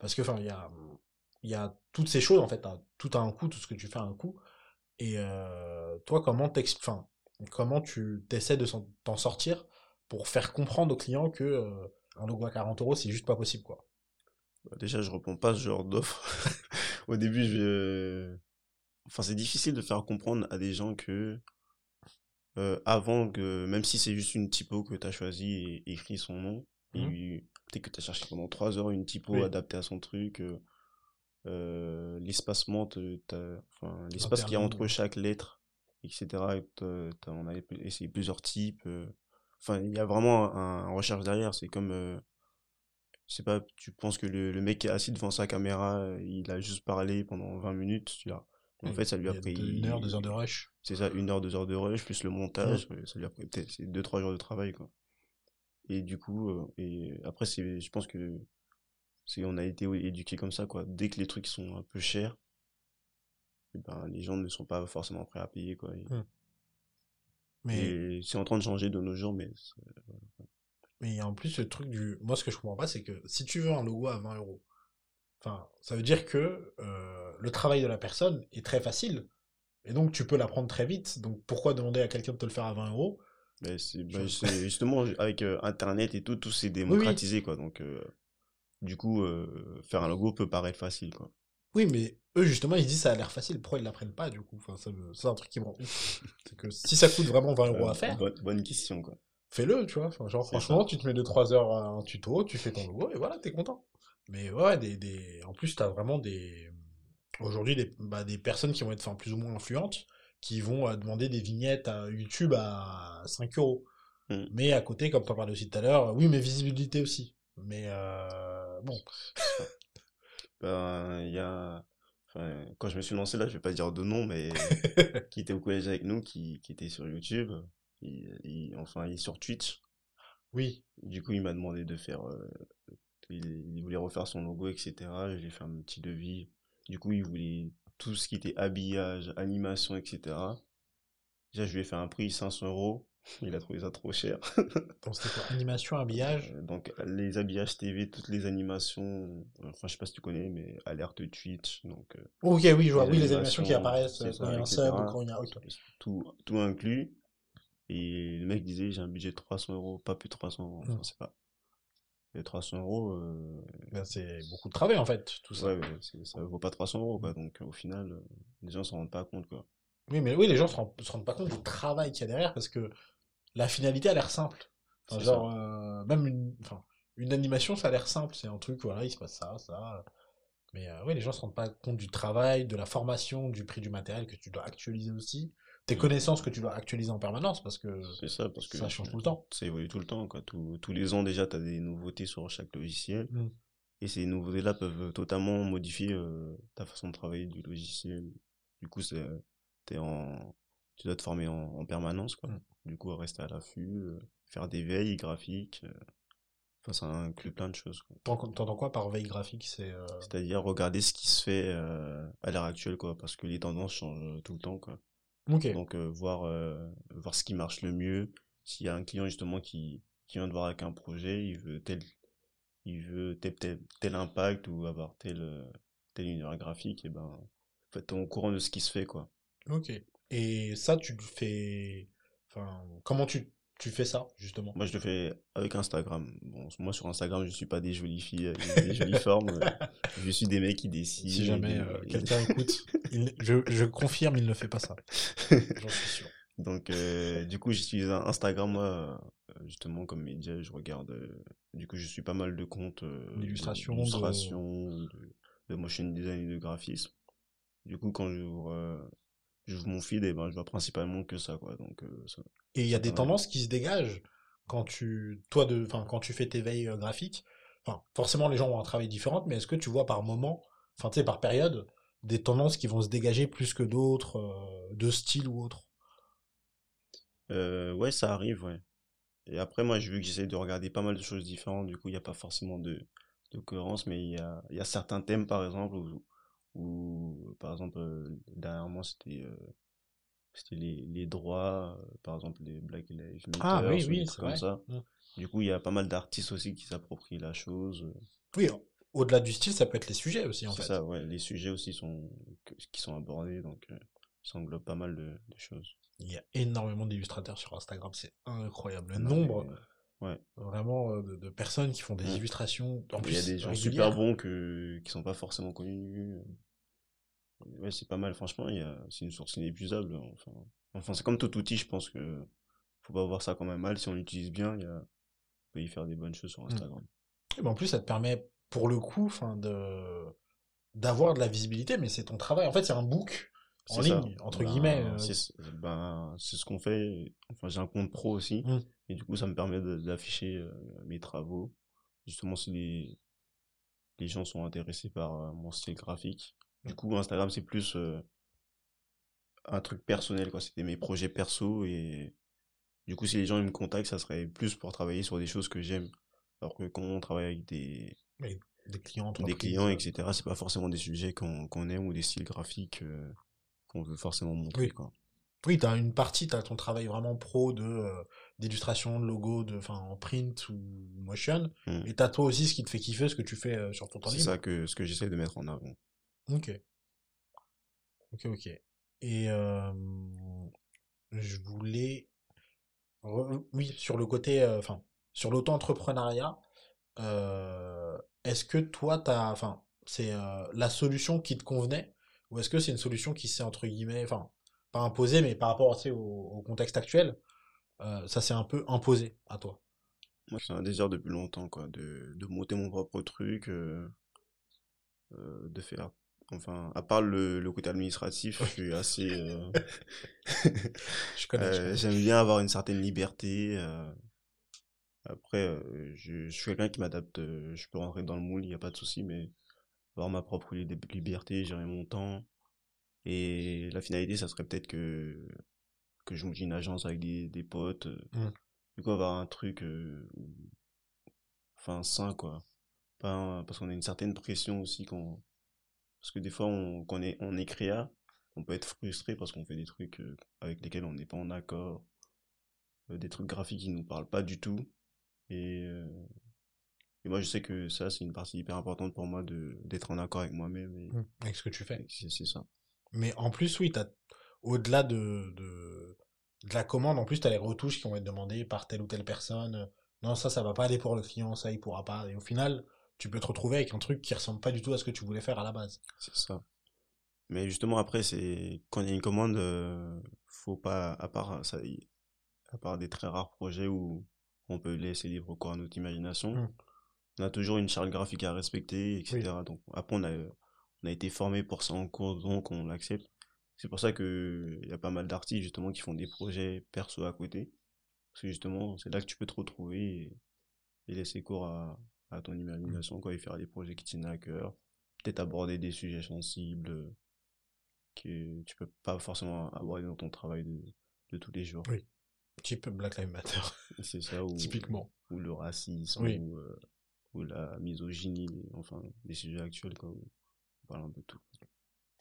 parce que, enfin, il y a, toutes ces choses, en fait, tout a un coût, tout ce que tu fais a un coût. Et euh, toi, comment enfin, comment tu essaies de t'en sortir pour faire comprendre aux clients que euh, un logo à 40 euros, c'est juste pas possible, quoi? Bah, déjà, je réponds pas à ce genre d'offre. Au début, je Enfin, c'est difficile de faire comprendre à des gens que euh, avant que, même si c'est juste une typo que tu as choisi et écrit son nom, mmh. peut-être que tu as cherché pendant 3 heures une typo adaptée à son truc, euh, euh l'espacement, enfin, l'espace qu'il y a entre chaque lettre, etc. on a essayé plusieurs types. Euh, enfin, il y a vraiment un, recherche derrière. C'est comme, je sais pas, tu penses que le, le, mec est assis devant sa caméra, il a juste parlé pendant 20 minutes, tu là en fait, ça lui a pris. Une heure, deux heures de rush. C'est ça, une heure, deux heures de rush, plus le montage. Ça lui a pris peut-être deux, trois jours de travail, quoi. Et du coup, euh, et après, c'est, je pense que c'est, on a été éduqués comme ça, quoi. Dès que les trucs sont un peu chers, ben, les gens ne sont pas forcément prêts à payer, quoi. Mmh. Mais. c'est en train de changer de nos jours, mais. Mais en plus, le truc du. Moi, ce que je comprends pas, c'est que si tu veux un logo à 20 euros, Enfin, ça veut dire que euh, le travail de la personne est très facile, et donc tu peux l'apprendre très vite. Donc pourquoi demander à quelqu'un de te le faire à 20 euros ben, c'est justement avec euh, Internet et tout, tout s'est démocratisé, quoi. Donc, euh, du coup, faire un logo peut paraître facile, quoi. Oui, mais eux, justement, ils disent ça a l'air facile. Pourquoi ils l'apprennent pas, du coup? Enfin, C'est un truc qui me rend C'est que si ça coûte vraiment 20 euros à faire. Bonne, question, quoi. Fais-le, tu vois. genre, franchement, tu te mets 2-3 heures à un tuto, tu fais ton logo, et voilà, t'es content. Mais ouais, des, des... en plus, tu as vraiment des. Aujourd'hui, des, bah, des personnes qui vont être plus ou moins influentes, qui vont euh, demander des vignettes à YouTube à 5 euros. Mm. Mais à côté, comme tu en parlais aussi tout à l'heure, oui, mais visibilité aussi. Mais euh, bon. ben, il y a. Enfin, quand je me suis lancé là, je vais pas dire de nom, mais qui était au collège avec nous, qui, qui était sur YouTube, il, enfin, il est sur Twitch. Oui. Du coup, il m'a demandé de faire. Euh, il, voulait refaire son logo, etc. Je lui ai fait un petit devis. Du coup, il voulait tout ce qui était habillage, animation, etc. Déjà, je lui ai fait un prix 500 euros. Il a trouvé ça trop cher. donc, c'était quoi? Animation, habillage? Euh, Donc, les habillages TV, toutes les animations. Enfin, je sais pas si tu connais, mais alerte Twitch. Donc, euh, ok, oui, je vois. Oui, les animations qui apparaissent quand il y a un sub ou quand il y a. Tout, tout inclus. Et le mec disait, j'ai un budget de 300 euros, pas plus de 300 euros. Enfin, c'est pas. Et 300 euros. Euh, ben, c'est beaucoup de travail en fait, tout ça. Ouais, ça vaut pas 300 euros, quoi. Donc au final, euh, les gens s'en rendent pas compte, quoi. Oui, mais oui, les gens se rendent, se rendent pas compte du travail qu'il y a derrière parce que la finalité a l'air simple. genre, euh, même une, enfin, une animation, ça a l'air simple. C'est un truc, voilà, il se passe ça, ça. Mais oui, les gens se rendent pas compte du travail, de la formation, du prix du matériel que tu dois actualiser aussi tes connaissances que tu dois actualiser en permanence parce que ça, parce que ça change tout le temps. Ça évolue tout le temps. Quoi. tous les ans déjà, tu as des nouveautés sur chaque logiciel. Mm. Et ces nouveautés-là peuvent totalement modifier euh, ta façon de travailler du logiciel. Du coup, c'est, es en, tu dois te former en, permanence. Quoi. Mm. Du coup, rester à l'affût, euh, faire des veilles graphiques. Euh, enfin, ça inclut plein de choses. T'entends quoi par veille graphique? C'est, C'est-à-dire regarder ce qui se fait à l'heure actuelle, quoi, parce que les tendances changent tout le temps. Quoi. Donc euh, voir euh, voir ce qui marche le mieux. S'il y a un client justement qui qui vient de voir avec un projet, il veut tel il veut tel tel, tel impact ou avoir tel tel univers graphique, et ben en fait au courant de ce qui se fait quoi. Ok. Et ça tu le fais enfin comment tu tu fais ça, justement? Moi, je le fais avec Instagram. Bon, moi, sur Instagram, je suis pas des jolies filles avec des jolies formes. Je suis des mecs qui décident. Si jamais euh, quelqu'un écoute, je, je, confirme, il ne fait pas ça. J'en suis sûr. Donc, euh, du coup, j'utilise Instagram, moi, euh, justement, comme média. Je regarde. du coup, je suis pas mal de comptes d'illustration, de... de... motion design et de graphisme. Du coup, quand je j'ouvre mon feed et ben je vois principalement que ça quoi donc euh, et il y a des tendances qui se dégagent quand tu toi de enfin quand tu fais tes veilles euh, graphiques. Enfin forcément les gens ont un travail différent mais est-ce que tu vois par moment enfin tu sais par période des tendances qui vont se dégager plus que d'autres euh, de style ou autre ouais ça arrive ouais. Et après moi j'ai vu que j'essaie de regarder pas mal de choses différentes du coup il n'y a pas forcément de de cohérence mais il y a y a certains thèmes par exemple où ou par exemple euh, dernièrement c'était euh, c'était les, les droits euh, par exemple les Black Lives Matter ah, oui, oui, comme ça mmh. du coup il y a pas mal d'artistes aussi qui s'approprient la chose oui au-delà du style ça peut être les sujets aussi en fait ça ouais les sujets aussi sont qui sont abordés donc ça englobe pas mal de, choses il y a énormément d'illustrateurs sur Instagram c'est incroyable le nombre Ouais. Vraiment euh, de, personnes qui font des mmh. illustrations. En il y a des gens super bons que, qui sont pas forcément connus. Ouais, c'est pas mal, franchement, c'est une source inépuisable. Enfin, enfin c'est comme tout outil, je pense que faut pas voir ça comme un mal. Si on l'utilise bien, il y a, on peut y faire des bonnes choses sur mmh. Instagram. Et ben en plus, ça te permet, pour le coup, enfin, de, d'avoir de la visibilité, mais c'est ton travail. En fait, c'est un book en ligne, entre ben, guillemets. Euh. Ben, c'est ce qu'on fait. Enfin, j'ai un compte pro aussi. Mmh. Et du coup, ça me permet d'afficher euh, mes travaux. Justement, si les, les gens sont intéressés par euh, mon style graphique. Du coup, Instagram, c'est plus euh, un truc personnel, quoi. C'était mes projets perso et du coup, si les gens me contactent, ça serait plus pour travailler sur des choses que j'aime. Alors que quand on travaille avec des, des clients, des clients, etc., c'est pas forcément des sujets qu'on aime ou des styles graphiques qu'on veut forcément montrer, quoi. Oui, tu as une partie, tu as ton travail vraiment pro de euh, d'illustration, de logo, de, enfin, en print ou motion. Mmh. Et tu as toi aussi ce qui te fait kiffer, ce que tu fais euh, sur ton temps libre. C'est ça que, ce que j'essaie de mettre en avant. Ok. Ok, ok. Et euh, je voulais... Oui, sur le côté... Enfin, sur l'auto-entrepreneuriat, est-ce que toi, tu as... Enfin, c'est la solution qui te convenait Ou est-ce que c'est une solution qui s'est, entre guillemets... Enfin, pas imposé, mais par rapport au, au, contexte actuel, euh, ça s'est un peu imposé à toi? Moi, c'est un désir depuis longtemps, quoi, de, de monter mon propre truc, euh, euh, de faire. Enfin, à part le, le côté administratif, je suis assez. euh, Je connais. je euh, j'aime bien avoir une certaine liberté. euh. Après, je, je suis quelqu'un qui m'adapte. Je peux rentrer dans le moule, il n'y a pas de souci, mais avoir ma propre li- liberté, gérer mon temps. Et la finalité, ça serait peut-être que, que je monte une agence avec des, des potes. euh, Mm. Du coup, avoir un truc, enfin, sain, quoi. Pas parce qu'on a une certaine pression aussi quand, parce que des fois, on, quand on est, on est créa, on peut être frustré parce qu'on fait des trucs euh, avec lesquels on n'est pas en accord, euh, des trucs graphiques qui nous parlent pas du tout. Et, euh, et moi, je sais que ça, c'est une partie hyper importante pour moi de d'être en accord avec moi-même. Et, Mm, Avec ce que tu fais. c'est ça. Mais en plus, oui, t'as, au-delà de, de, de la commande, en plus, tu as les retouches qui vont être demandées par telle ou telle personne. Non, ça, ça va pas aller pour le client, ça, il pourra pas. Et au final, tu peux te retrouver avec un truc qui ressemble pas du tout à ce que tu voulais faire à la base. C'est ça. Mais justement, après, c'est quand il y a une commande, euh, faut pas, à part ça, à part des très rares projets où on peut laisser libre cours à notre imagination, Mm. on a toujours une charte graphique à respecter, etc. Donc après, on a, on a été formé pour ça en cours, donc on l'accepte. C'est pour ça que il y a pas mal d'artistes justement qui font des projets perso à côté, parce que justement, c'est là que tu peux te retrouver et, et laisser cours à, à ton imagination, quoi, et faire des projets qui tiennent à cœur, peut-être aborder des sujets sensibles euh, que tu peux pas forcément aborder dans ton travail de, de tous les jours. Oui. Type Black Lives Matter, C'est ça, ou, typiquement. ou le racisme, Oui. ou, euh, ou la misogynie, enfin, des sujets actuels, quoi, on parle un peu de tout.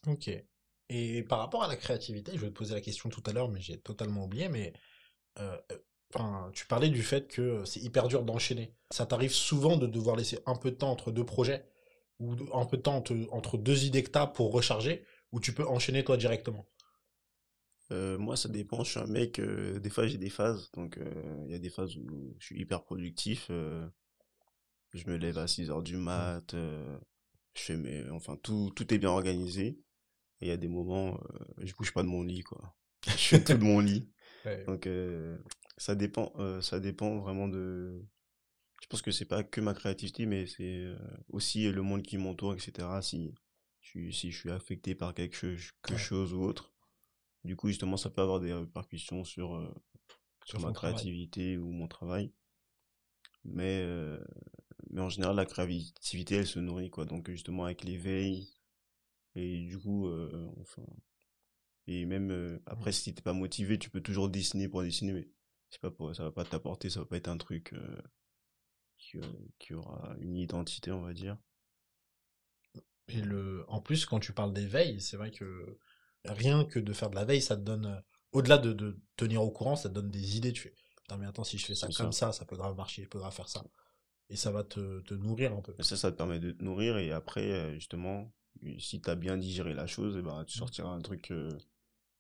Ok. Et par rapport à la créativité, je vais te poser la question tout à l'heure, mais j'ai totalement oublié, mais euh, enfin, tu parlais du fait que c'est hyper dur d'enchaîner. Ça t'arrive souvent de devoir laisser un peu de temps entre deux projets, ou un peu de temps entre, entre deux idées que t'as pour recharger, ou tu peux enchaîner toi directement? Euh, moi, ça dépend. Je suis un mec, euh, des fois j'ai des phases. Donc, euh, il y a des phases où je suis hyper productif. euh, je me lève à 6 heures du mat. euh, je fais mes, enfin, tout, tout est bien organisé. Et il y a des moments, euh, je bouge pas de mon lit, quoi. Je fais tout de mon lit. Donc, euh, ça dépend, euh, ça dépend vraiment de. Je pense que c'est pas que ma créativité, mais c'est euh, aussi le monde qui m'entoure, etc. Si je suis, si je suis affecté par quelque chose, quelque chose ou autre, du coup, justement, ça peut avoir des répercussions sur, euh, sur Sur ma travail. créativité ou mon travail. Mais, euh, mais en général, la créativité, elle se nourrit, quoi. Donc, justement, avec l'éveil. Et du coup, enfin. Et même après, si t'es pas motivé, tu peux toujours dessiner pour dessiner, mais c'est pas pour, ça va pas t'apporter, ça va pas être un truc euh, qui, euh, qui aura une identité, on va dire. Et le, en plus, quand tu parles d'éveil, c'est vrai que rien que de faire de la veille, ça te donne, euh, au-delà de, de tenir au courant, ça te donne des idées. Tu fais, putain, mais attends, si je fais ça comme ça. ça, ça peut grave marcher, peux grave faire ça. Et ça va te, te nourrir un peu. Et ça, ça te permet de te nourrir, et après, justement, si t'as bien digéré la chose, et ben, tu sortiras un truc euh,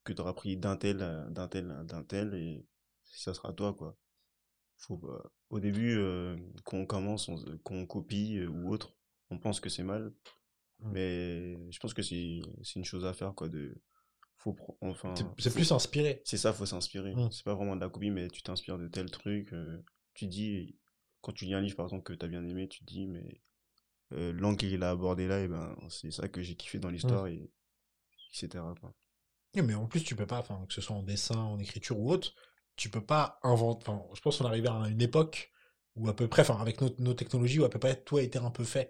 que t'auras pris d'un tel, d'un tel, d'un tel, et ça sera toi, quoi. Faut, au début, euh, quand on commence, on, qu'on copie euh, ou autre, on pense que c'est mal, mais je pense que c'est, une chose à faire, quoi, de, faut, enfin, C'est- plus inspiré. c'est ça, faut s'inspirer. Mm. C'est pas vraiment de la copie, mais tu t'inspires de tel truc. euh, tu dis, quand tu lis un livre par exemple que t'as bien aimé, tu te dis, mais euh, l'angle qu'il a abordé là, et ben, c'est ça que j'ai kiffé dans l'histoire, et etc. quoi. Mais en plus, tu peux pas, enfin, que ce soit en dessin, en écriture ou autre, tu peux pas inventer. Enfin, je pense qu'on est arrivé à une époque où à peu près, enfin, avec nos, nos technologies, où à peu près tout a été un peu fait.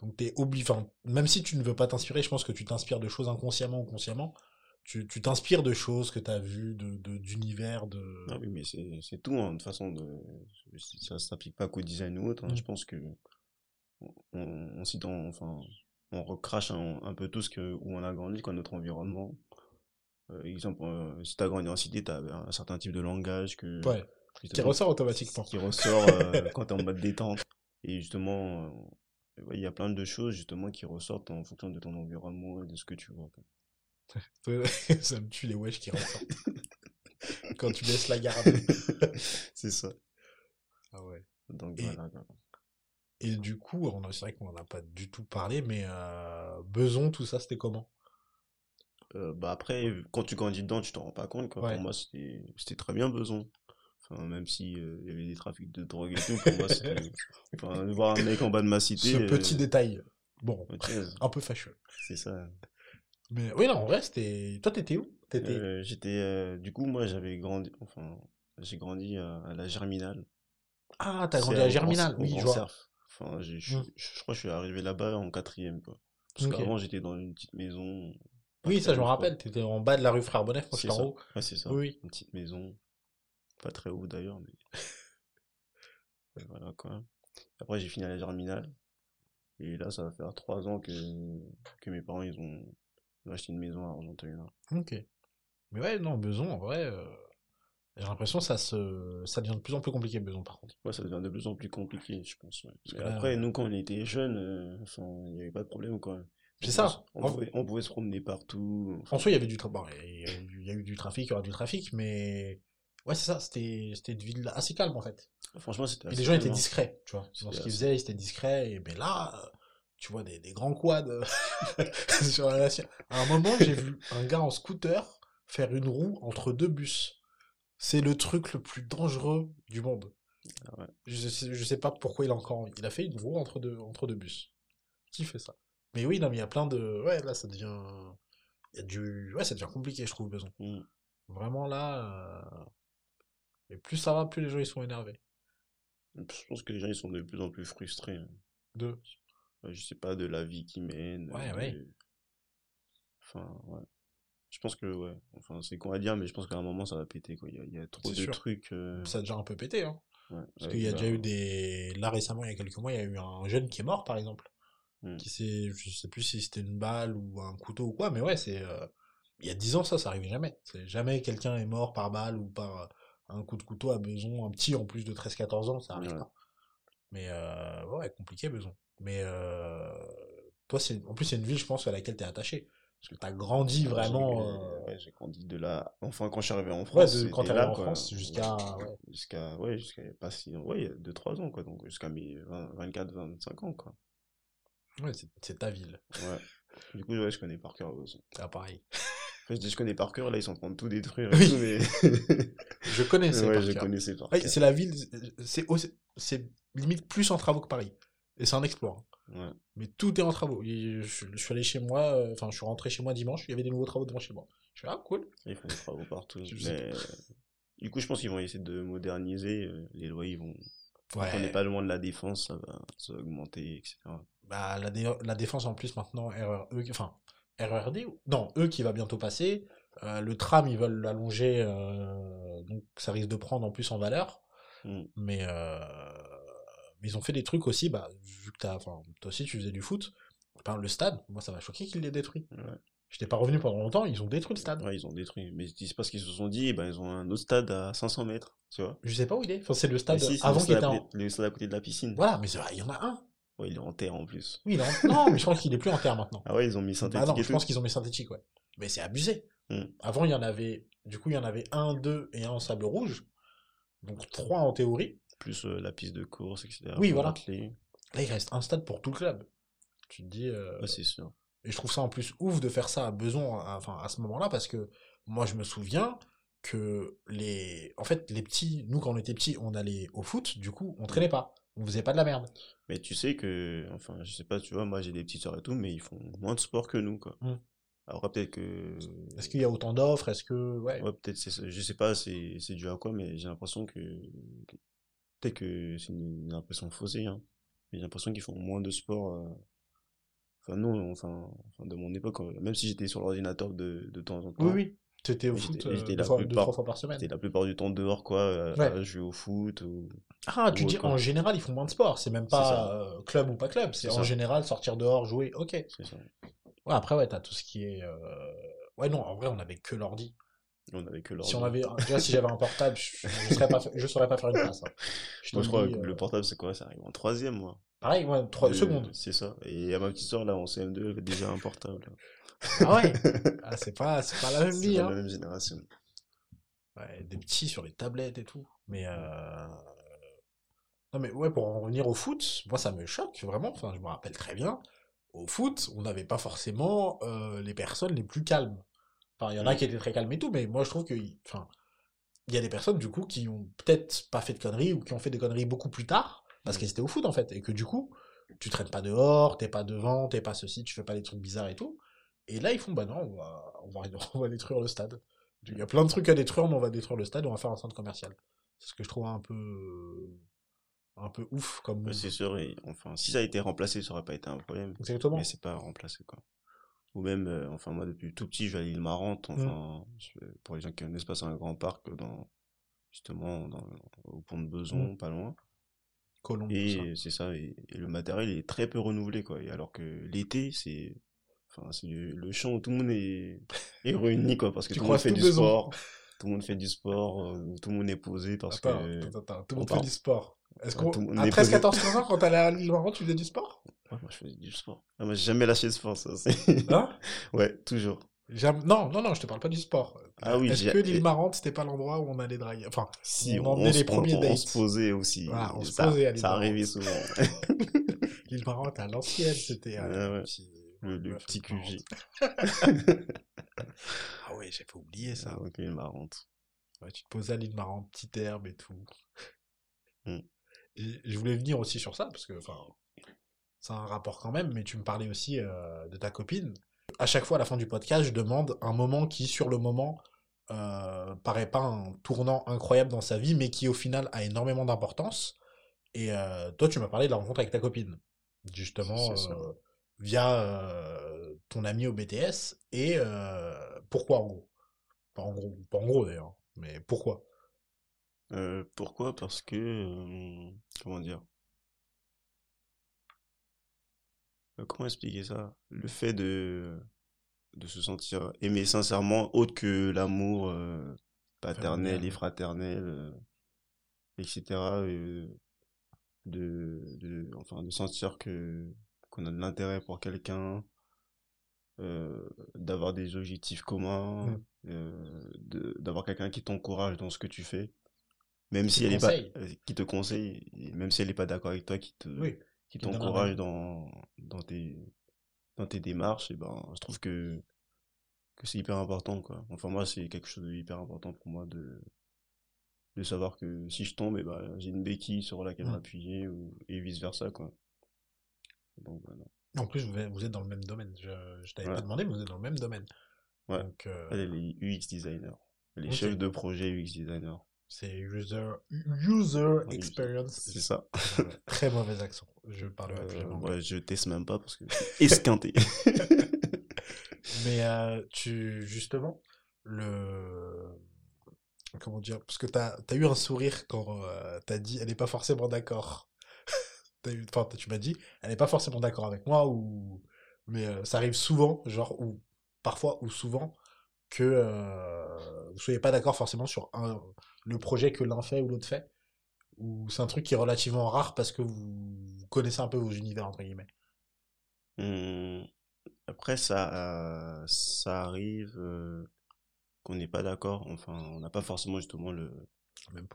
Donc t'es obligé, enfin, même si tu ne veux pas t'inspirer, je pense que tu t'inspires de choses inconsciemment ou consciemment. Tu tu t'inspires de choses que t'as vues, de, de, d'univers, de. Ah oui, mais c'est, c'est tout, hein, de toute façon, de, ça s'applique pas qu'au design ou autre, hein. Mm. Je pense que on, enfin, on recrache un, un peu tout ce que, où on a grandi, quoi, notre environnement. Euh, exemple, euh, si t'as grandi en cité, t'as un certain type de langage que, Ouais. Qui ressort automatiquement. qui ressort euh, quand t'es en mode détente. Et justement, il y a plein de choses justement qui ressortent en fonction de ton environnement et de ce que tu vois. ça me tue les wesh qui ressortent. Quand tu laisses la garde. c'est ça. Ah ouais. Donc Et- voilà. Et du coup, c'est vrai qu'on en a pas du tout parlé, mais euh, Beson, tout ça, c'était comment? Euh, bah après, quand tu grandis dedans, tu t'en rends pas compte. Quoi. Ouais. Pour moi, c'était c'était très bien besoin. Enfin, même si il y avait des trafics de drogue et tout, pour moi, c'était. Enfin, voir un mec en bas de ma cité. Ce petit détail. Bon, un peu fâcheux. C'est ça. Mais oui, non, en vrai, c'était. Toi, t'étais où? Euh, J'étais. Euh, du coup, moi, j'avais grandi. Enfin, j'ai grandi à, la Germinale. Ah, t'as grandi à la Germinale, oui, je vois. Enfin, je, je, mmh. je, crois que je suis arrivé là-bas en quatrième, quoi. Parce qu'avant, j'étais dans une petite maison. Oui, ça, je me rappelle. T'étais en bas de la rue Frère Bonnet, moi, en haut. Ouais, c'est ça. Oui. Une petite maison. Pas très haut d'ailleurs, mais. voilà, quoi. Après, j'ai fini à la Germinale. Et là, ça va faire trois ans que, que mes parents, ils ont, acheté une maison à Argenteuil. Ok. Mais ouais, non, Beson, en vrai, euh, j'ai l'impression que ça, se... ça devient de plus en plus compliqué, Beson, par contre. Ouais, ça devient de plus en plus compliqué, je pense. après, nous, quand on était jeunes, euh, il n'y avait pas de problème, quoi. C'est ça. On, pouvait, on, pouvait, se promener partout. En soi, il y avait du trafic. il y, a eu du trafic, il y aura du trafic, mais ouais, c'est ça. C'était, c'était une ville assez calme en fait. Franchement, c'était. Et les gens étaient hein. discrets, tu vois. Dans ce qu'ils faisaient, ils étaient discrets. Et ben là, tu vois des, des grands quads sur la nation. À un moment, j'ai vu un gars en scooter faire une roue entre deux bus. C'est le truc le plus dangereux du monde. Ah je, sais, je sais pas pourquoi il a encore. Il a fait une roue entre deux, entre deux bus. Qui fait ça? Mais oui, non, mais il y a plein de. Ouais, là, ça devient. Y a du. Ouais, ça devient compliqué, je trouve, besoin. Mm. Vraiment, là. Euh, et plus ça va, plus les gens ils sont énervés. Je pense que les gens ils sont de plus en plus frustrés. Hein. De Je sais pas, de la vie qu'ils mènent. Ouais, ouais. Enfin, ouais. Je pense que, ouais. Enfin, c'est con à dire, mais je pense qu'à un moment ça va péter, quoi. Il y a, trop de trucs. Euh. Ça a déjà un peu pété, hein. Parce qu'il y a déjà eu des. Là récemment, il y a quelques mois, il y a eu un jeune qui est mort, par exemple. Hmm. Qui s'est. Je sais plus si c'était une balle ou un couteau ou quoi, mais ouais, c'est. Euh, il y a 10 ans, ça, ça arrivait jamais. Jamais quelqu'un est mort par balle ou par un coup de couteau à besoin, un petit en plus de 13-14 ans, ça arrive pas. Mais euh, ouais, compliqué besoin. Mais euh, toi, c'est en plus c'est une ville, je pense, à laquelle tu es attaché. Parce que tu as grandi vraiment. Euh, ouais, j'ai grandi de là. Enfin, quand je suis arrivé en France. Ouais, de, quand là, en France jusqu'à. Jusqu'à, ouais, jusqu'à pas si. Ouais, 2-3 ans, quoi. Donc jusqu'à mes 24-25 ans, quoi. Ouais, c'est ta ville. Ouais. Du coup, ouais, je connais par cœur. Ah, pareil. je dis je connais par cœur, là ils sont en train de tout détruire. je connaissais ouais, je connaissais par C'est la ville, c'est c'est limite plus en travaux que Paris. Et c'est un exploit. Ouais. Mais tout est en travaux. Je, suis allé chez moi, euh, enfin je suis rentré chez moi dimanche, il y avait des nouveaux travaux devant chez moi. Je suis ah cool. Ils font des travaux partout. mais... Du coup je pense qu'ils vont essayer de moderniser, euh, les loyers vont... Ouais. on n'est pas loin de la défense, ça va, ça va augmenter, etc. Bah, la, la défense en plus maintenant, RRE, enfin, RERD Non, eux qui va bientôt passer. Euh, le tram, ils veulent l'allonger, euh, donc ça risque de prendre en plus en valeur. Mm. Mais, euh, mais ils ont fait des trucs aussi, bah, vu que enfin, toi aussi tu faisais du foot. le stade, moi ça m'a choqué qu'ils l'aient détruit. Ouais. J'étais pas revenu pendant longtemps, ils ont détruit le stade. Ouais, ils ont détruit. Mais c'est parce qu'ils se sont dit, ben, ils ont un autre stade à 500 mètres, tu vois. Je sais pas où il est. Enfin, c'est le stade avant qui était en... Le stade à côté de la piscine. Voilà, mais il y en a un. Ouais, il est en terre en plus. Oui, non, mais je crois qu'il est plus en terre maintenant. Ah ouais, ils ont mis synthétique. Ah non, je pense qu'ils ont mis synthétique, ouais. Mais c'est abusé. Hmm. Avant, il y en avait, du coup, il y en avait un, deux et un en sable rouge. Donc trois en théorie. Plus euh, la piste de course, etc. Oui, voilà. Là, il reste un stade pour tout le club. Tu te dis. Euh... Ouais, c'est sûr. Et je trouve ça en plus ouf de faire ça à besoin, enfin, à ce moment-là, parce que moi, je me souviens que les, en fait, les petits, nous, quand on était petits, on allait au foot, du coup, on traînait pas. On faisait pas de la merde. Mais tu sais que, enfin, je sais pas, tu vois, moi j'ai des petites soeurs et tout, mais ils font moins de sport que nous, quoi. Mmh. Alors peut-être que. Est-ce qu'il y a autant d'offres? Est-ce que. Ouais, ouais peut-être, je sais pas, c'est dû à quoi, mais j'ai l'impression que. Peut-être que c'est une, impression faussée, hein. Mais j'ai l'impression qu'ils font moins de sport. Euh, enfin, non, enfin, enfin, de mon époque, même si j'étais sur l'ordinateur de, de temps en temps. Oui, oui. C'était au foot euh, deux, fois, trois fois par semaine. C'était la plupart du temps dehors, quoi, euh, à jouer au foot. Ou, ah, tu dis en général, ils font moins de sport. C'est même pas euh, club ou pas club. C'est en général sortir dehors, jouer. Ok. C'est ça. Ouais, après, ouais, t'as tout ce qui est. Ouais, non, en vrai, on avait que l'ordi. On avait que l'ordi. Si on avait, déjà, si j'avais un portable, je, je, serais pas, je saurais pas faire une place. Hein. Je, moi, je crois que le portable, c'est quoi? Ça arrive en troisième, moi. Pareil, ouais, trois secondes. C'est ça. Et à ma petite soeur, là, en CM2, elle avait déjà un portable. Ah ouais ah, C'est pas, pas la même vie. Pas hein. la même génération. Ouais, des petits sur les tablettes et tout. Mais euh... Non mais ouais, pour en revenir au foot, moi ça me choque vraiment, enfin je me rappelle très bien, au foot, on n'avait pas forcément euh, les personnes les plus calmes. Enfin, il y en a mm. qui étaient très calmes et tout, mais moi je trouve que, enfin, il y a des personnes, du coup, qui ont peut-être pas fait de conneries ou qui ont fait des conneries beaucoup plus tard parce qu'elles étaient au foot, en fait. Et que du coup, tu traînes pas dehors, t'es pas devant, t'es pas ceci, tu fais pas des trucs bizarres et tout. Et là, ils font, bah non, on va, on va, on va détruire le stade. Il y a plein de trucs à détruire, mais on va détruire le stade et on va faire un centre commercial. C'est ce que je trouve un peu, un peu ouf comme. C'est sûr, et enfin, si ça a été remplacé, ça aurait pas été un problème. Exactement. Mais c'est pas remplacé, quoi. Ou même, euh, enfin, moi, depuis tout petit, je vais à l'île Marante, mmh. enfin, pour les gens qui ont un espace dans un grand parc, dans, justement, dans, au pont de Beson, mmh. pas loin. Et c'est ça, et, le matériel est très peu renouvelé, quoi. Et alors que l'été, c'est, enfin, c'est le, champ où tout le monde est, est réuni, quoi, parce que tout le monde fait du sport. Tout le monde fait du sport, euh, tout le monde est posé parce que. Attends, attends, tout le monde fait du sport. Est-ce qu'on, à 13, 14, 15 ans, quand t'allais à l'île Marante, tu faisais du sport? moi, je faisais du sport. Ah, moi, j'ai jamais lâché le sport, ça. Hein? ouais, toujours. Non, non, non, je te parle pas du sport. Ah oui, Est-ce que l'île Marante, c'était pas l'endroit où on allait draguer? Enfin, si on, emmenait les premiers dates. On se posait aussi. Voilà, on se posait à Ça arrivait souvent. l'île Marante, à l'ancienne, c'était euh, le, petit QG. ah ouais, j'avais oublié ça. Ah, ok, l'île Marante. Ouais, tu te posais à l'île Marante, petite herbe et tout. Hmm. Et je voulais venir aussi sur ça, parce que, enfin, c'est un rapport quand même, mais tu me parlais aussi euh, de ta copine. À chaque fois, à la fin du podcast, je demande un moment qui, sur le moment, euh, paraît pas un tournant incroyable dans sa vie, mais qui, au final, a énormément d'importance. Et euh, toi, tu m'as parlé de la rencontre avec ta copine, justement, euh, via ton ami au BTS. Et pourquoi, en gros? Pas en gros, pas en gros d'ailleurs, mais pourquoi? Pourquoi? Parce que, comment dire Euh, comment expliquer ça? Le fait de, de se sentir aimé sincèrement, autre que l'amour euh, paternel et fraternel, euh, etc. de, de, enfin, de sentir que qu'on a de l'intérêt pour quelqu'un, d'avoir des objectifs communs, mmh. d'avoir quelqu'un qui t'encourage dans ce que tu fais, même si elle est pas, qui te conseille, même si elle n'est pas d'accord avec toi, qui te, qui t'encourage dans, dans, tes, dans tes démarches, et ben, je trouve que, que c'est hyper important, quoi. Enfin, moi, c'est quelque chose de hyper important pour moi de, de savoir que si je tombe, et ben, j'ai une béquille sur laquelle m'appuyer, ou, et vice versa, quoi. Donc, voilà. En plus, vous êtes dans le même domaine. Je, je t'avais pas demandé, mais vous êtes dans le même domaine. Ouais. Donc, euh... Elle est les UX designers. Les chefs de projet UX designers. C'est user, user experience. C'est ça. Très mauvais accent. Je parle euh, ouais, je teste même pas parce que esquinté. Mais euh, tu, justement, le. Comment dire Parce que t'as as eu un sourire quand euh, t'as dit elle n'est pas forcément d'accord. enfin, tu m'as dit elle n'est pas forcément d'accord avec moi, ou. Mais euh, ça arrive souvent, genre, ou parfois ou souvent, que euh, vous soyez pas d'accord forcément sur un, le projet que l'un fait ou l'autre fait Ou c'est un truc qui est relativement rare parce que vous, connaissez un peu vos univers, entre guillemets mmh. Après, ça, ça arrive euh, qu'on n'est pas d'accord. Enfin, on n'a pas forcément justement le,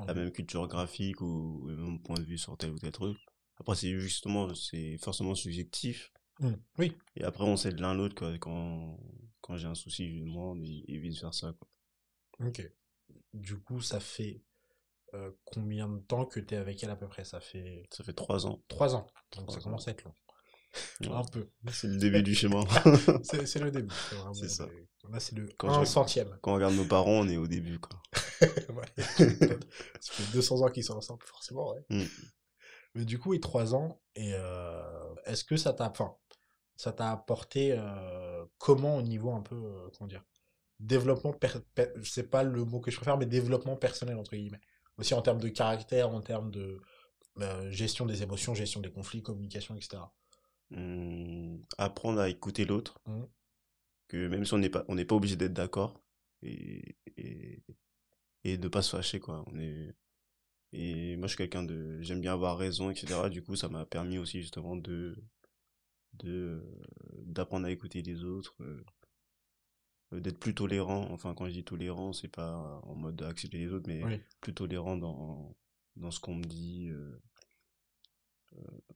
la même culture graphique ou le même point de vue sur tel ou tel truc. Après, c'est justement, c'est forcément subjectif. Mmh. Oui. Et après, on sait de l'un l'autre quand, quand j'ai un souci, je demande et, vice versa. Quoi. Ok. Du coup, ça fait euh, combien de temps que tu es avec elle à peu près? Ça fait. Ça fait trois ans. Trois ans. Donc ça commence à être long. Un peu. C'est le début du schéma. c'est le début. C'est ça. Là, c'est le quand centième. Quand on regarde nos parents, on est au début. Quoi. ouais. ça fait 200 ans qu'ils sont ensemble, forcément. Ouais. Mm. Mais du coup, et trois ans, et euh, est-ce que ça t'a. Enfin, ça t'a apporté euh, comment au niveau un peu. Euh, comment dire développement, c'est pas le mot que je préfère, mais développement personnel, entre guillemets? Aussi en termes de caractère, en termes de euh, gestion des émotions, gestion des conflits, communication, etc. Mmh, apprendre à écouter l'autre. Mmh. Que même si on n'est pas, on n'est pas obligé d'être d'accord. Et, et, et de pas se fâcher, quoi. On est, et moi, je suis quelqu'un de, j'aime bien avoir raison, etc. Du coup, ça m'a permis aussi, justement, de, de, d'apprendre à écouter les autres, euh, euh, d'être plus tolérant. Enfin, quand je dis tolérant, c'est pas en mode d'accepter les autres, mais plus tolérant dans, dans ce qu'on me dit. Euh, euh,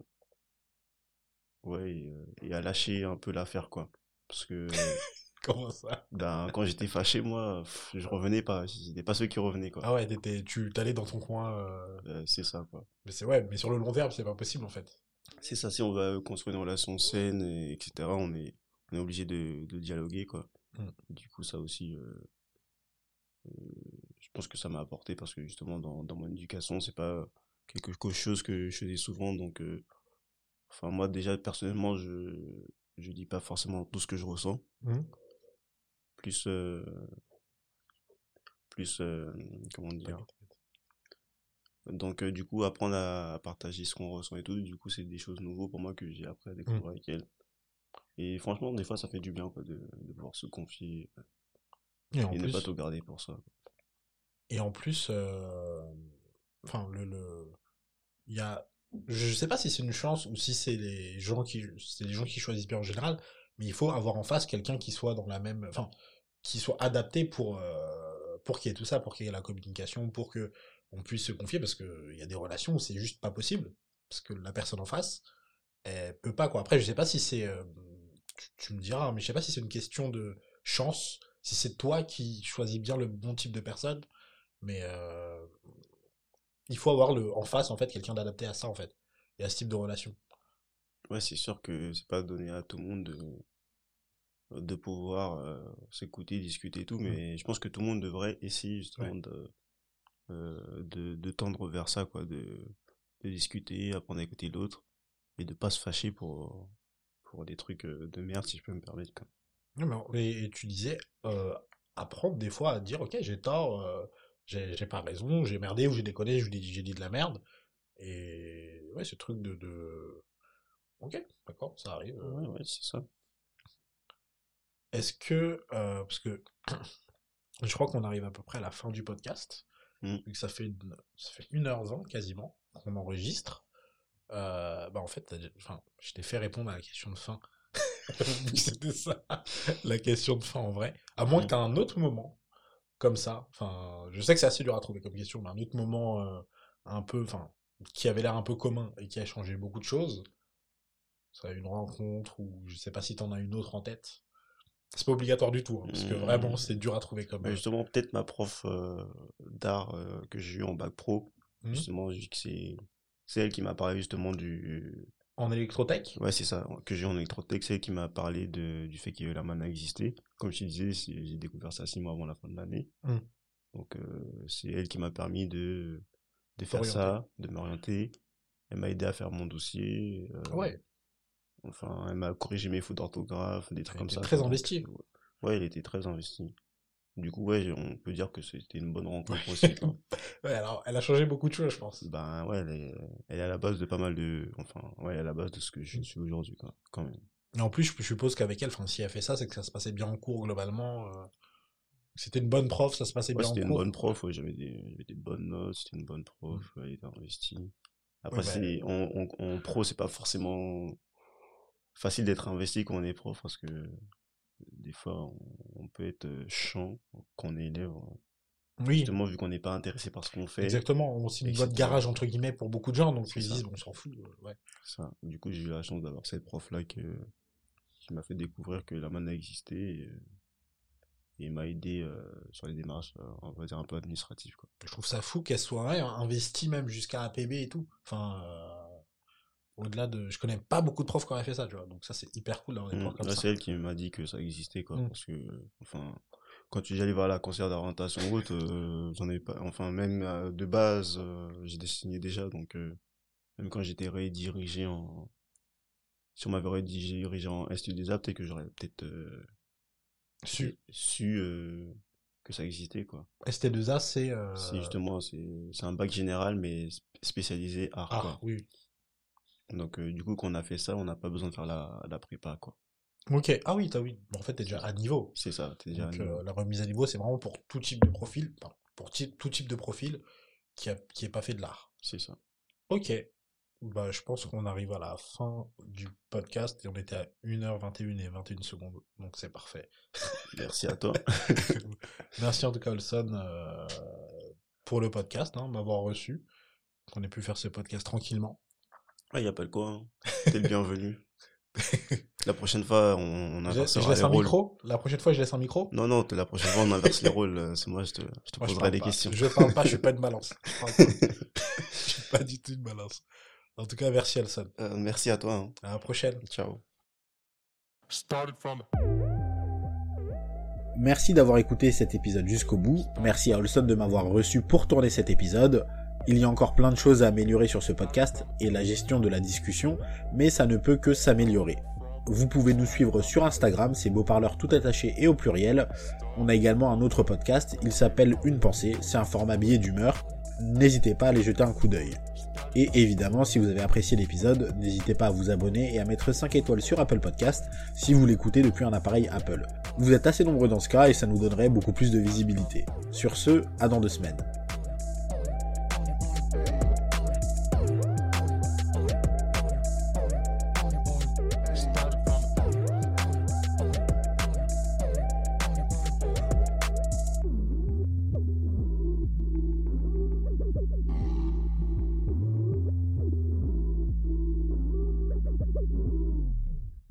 ouais, et, à lâcher un peu l'affaire, quoi. Parce que Comment ça? Ben, quand j'étais fâché, moi, je revenais pas. C'était pas ceux qui revenaient, quoi. Ah ouais, tu t'allais dans ton coin. Euh, c'est ça, quoi. Mais c'est ouais, mais sur le long terme, c'est pas possible, en fait. C'est ça, si on va construire une relation saine, et, etc., on est, on est obligé de, de dialoguer, quoi. Mm. Du coup, ça aussi, euh, euh, je pense que ça m'a apporté parce que justement, dans, dans mon éducation, c'est pas quelque chose que je faisais souvent, donc, enfin, moi, déjà, personnellement, je, je dis pas forcément tout ce que je ressens. Mm plus euh, plus euh, comment dire donc euh, du coup apprendre à, partager ce qu'on ressent et tout du coup c'est des choses nouvelles pour moi que j'ai appris à découvrir mmh. avec elle et franchement des fois ça fait du bien quoi de, de pouvoir se confier et, ne pas tout garder pour ça et en plus enfin le, le il y a je sais pas si c'est une chance ou si c'est les gens qui c'est les gens qui choisissent bien en général mais il faut avoir en face quelqu'un qui soit dans la même enfin qui soit adapté pour, euh, pour qu'il y ait tout ça, pour qu'il y ait la communication, pour que on puisse se confier, parce qu'il y a des relations où c'est juste pas possible, parce que la personne en face, elle peut pas, quoi. Après, je sais pas si c'est, euh, tu, me diras, mais je sais pas si c'est une question de chance, si c'est toi qui choisis bien le bon type de personne, mais euh, il faut avoir le, en face, en fait, quelqu'un d'adapté à ça, en fait, et à ce type de relation. Ouais, c'est sûr que c'est pas donné à tout le monde de, de pouvoir euh, s'écouter, discuter et tout, mmh. mais je pense que tout le monde devrait essayer justement de, de, de, tendre vers ça, quoi, de, de discuter, apprendre à écouter l'autre, et de pas se fâcher pour, pour des trucs euh, de merde, si je peux me permettre. Non, mais, et, tu disais, apprendre des fois à dire, ok, j'ai tort, j'ai pas raison, j'ai merdé ou j'ai déconné, j'ai dit, dit de la merde, et ouais, ce truc de... de... Ok, d'accord, ça arrive. Ouais, ouais, c'est ça. Est-ce que, euh, parce que je crois qu'on arrive à peu près à la fin du podcast, vu que ça fait, une, ça fait 1h20 quasiment qu'on enregistre, euh, bah en fait, enfin, je t'ai fait répondre à la question de fin. C'était ça, la question de fin en vrai. À moins que mmh. tu aies un autre moment, comme ça, enfin, je sais que c'est assez dur à trouver comme question, mais un autre moment euh, un peu, enfin, qui avait l'air un peu commun et qui a changé beaucoup de choses. Ça une rencontre ou je sais pas si tu en as une autre en tête. C'est pas obligatoire du tout, hein, parce que vraiment, mmh. c'est dur à trouver comme. justement, peut-être ma prof euh, d'art euh, que j'ai eu en bac pro, mmh. justement, c'est, c'est elle qui m'a parlé justement du. En électrotech? Ouais, c'est ça, que j'ai eu en électrotech, c'est elle qui m'a parlé de, du fait que la mana existait. Comme je te disais, j'ai découvert ça six mois avant la fin de l'année. Mmh. Donc, euh, c'est elle qui m'a permis de, de faire ça, de m'orienter. Elle m'a aidé à faire mon dossier. ouais. Enfin, elle m'a corrigé mes fautes d'orthographe, des trucs comme ça. Très investi. Ouais, elle était très investie. Du coup, ouais, on peut dire que c'était une bonne rencontre aussi. ouais, alors, elle a changé beaucoup de choses, je pense. Ben ouais, elle est, elle est à la base de pas mal de, enfin, ouais, à la base de ce que je suis aujourd'hui, quand même. Et en plus, je suppose qu'avec elle, enfin, si elle fait ça, c'est que ça se passait bien en cours globalement. Euh. C'était une bonne prof, ça se passait bien en cours. C'était une bonne prof, ouais, j'avais des, des bonnes notes, c'était une bonne prof, mm. elle était investie. Après, c'est, en, en, pro, c'est pas forcément facile d'être investi quand on est prof parce que des fois on, peut être chiant quand on est élève. Oui. Justement, vu qu'on n'est pas intéressé par ce qu'on fait. Exactement, c'est une de garage entre guillemets pour beaucoup de gens, donc ils disent on s'en fout. Euh, ouais. Ça. Du coup, j'ai eu la chance d'avoir cette prof-là qui m'a fait découvrir que la manne existait et, m'a aidé euh, sur les démarches, euh, on va dire un peu administratives. Quoi. Je trouve ça fou qu'elle soit investie même jusqu'à APB et tout. Enfin, au-delà de je connais pas beaucoup de profs qui auraient fait ça tu vois. Donc ça c'est hyper cool d'avoir des profs comme ça. c'est elle qui m'a dit que ça existait quoi mmh. parce que enfin quand allé voir la concert d'orientation route euh, j'en ai pas enfin même euh, de base euh, j'ai dessiné déjà donc même quand j'étais redirigé en si on m'avait redirigé en STU des et que j'aurais peut-être su su. que ça existait quoi. ST2A c'est c'est justement c'est un bac général mais spécialisé art, art oui donc, euh, du coup, quand on a fait ça, on n'a pas besoin de faire la, la prépa, quoi. Ok, ah oui, as, oui. en fait, t'es déjà à niveau. C'est ça, t'es déjà à niveau. Euh, la remise à niveau, c'est vraiment pour tout type de profil, pour tout type de profil qui a, qui pas fait de l'art. C'est ça. Ok. Bah, je pense qu'on arrive à la fin du podcast et on était à 1h21 et 21 secondes, donc c'est parfait. Merci à toi. Merci en tout cas, Olson, euh, pour le podcast, hein, m'avoir reçu, qu'on ait pu faire ce podcast tranquillement. Ah, il n'y a pas le quoi. Hein. T'es le bienvenu. La prochaine fois, on, on inverse je, laisse un micro La prochaine fois, je laisse un micro Non, non, la prochaine fois, on inverse les rôles. Euh, c'est moi, je te, je te poserai des questions. Je parle pas, je suis pas de balance. Je, suis pas du tout de balance. En tout cas, merci Alson. Euh, merci à toi. Hein. À la prochaine. Ciao. Merci d'avoir écouté cet épisode jusqu'au bout. Merci à Olson de m'avoir reçu pour tourner cet épisode. Il y a encore plein de choses à améliorer sur ce podcast et la gestion de la discussion, mais ça ne peut que s'améliorer. Vous pouvez nous suivre sur Instagram, c'est beau parleur tout attaché et au pluriel. On a également un autre podcast, il s'appelle Une pensée, c'est un format billet d'humeur. N'hésitez pas à aller jeter un coup d'œil. Et évidemment, si vous avez apprécié l'épisode, n'hésitez pas à vous abonner et à mettre 5 étoiles sur Apple Podcast si vous l'écoutez depuis un appareil Apple. Vous êtes assez nombreux dans ce cas et ça nous donnerait beaucoup plus de visibilité. Sur ce, à dans deux semaines. Thank you.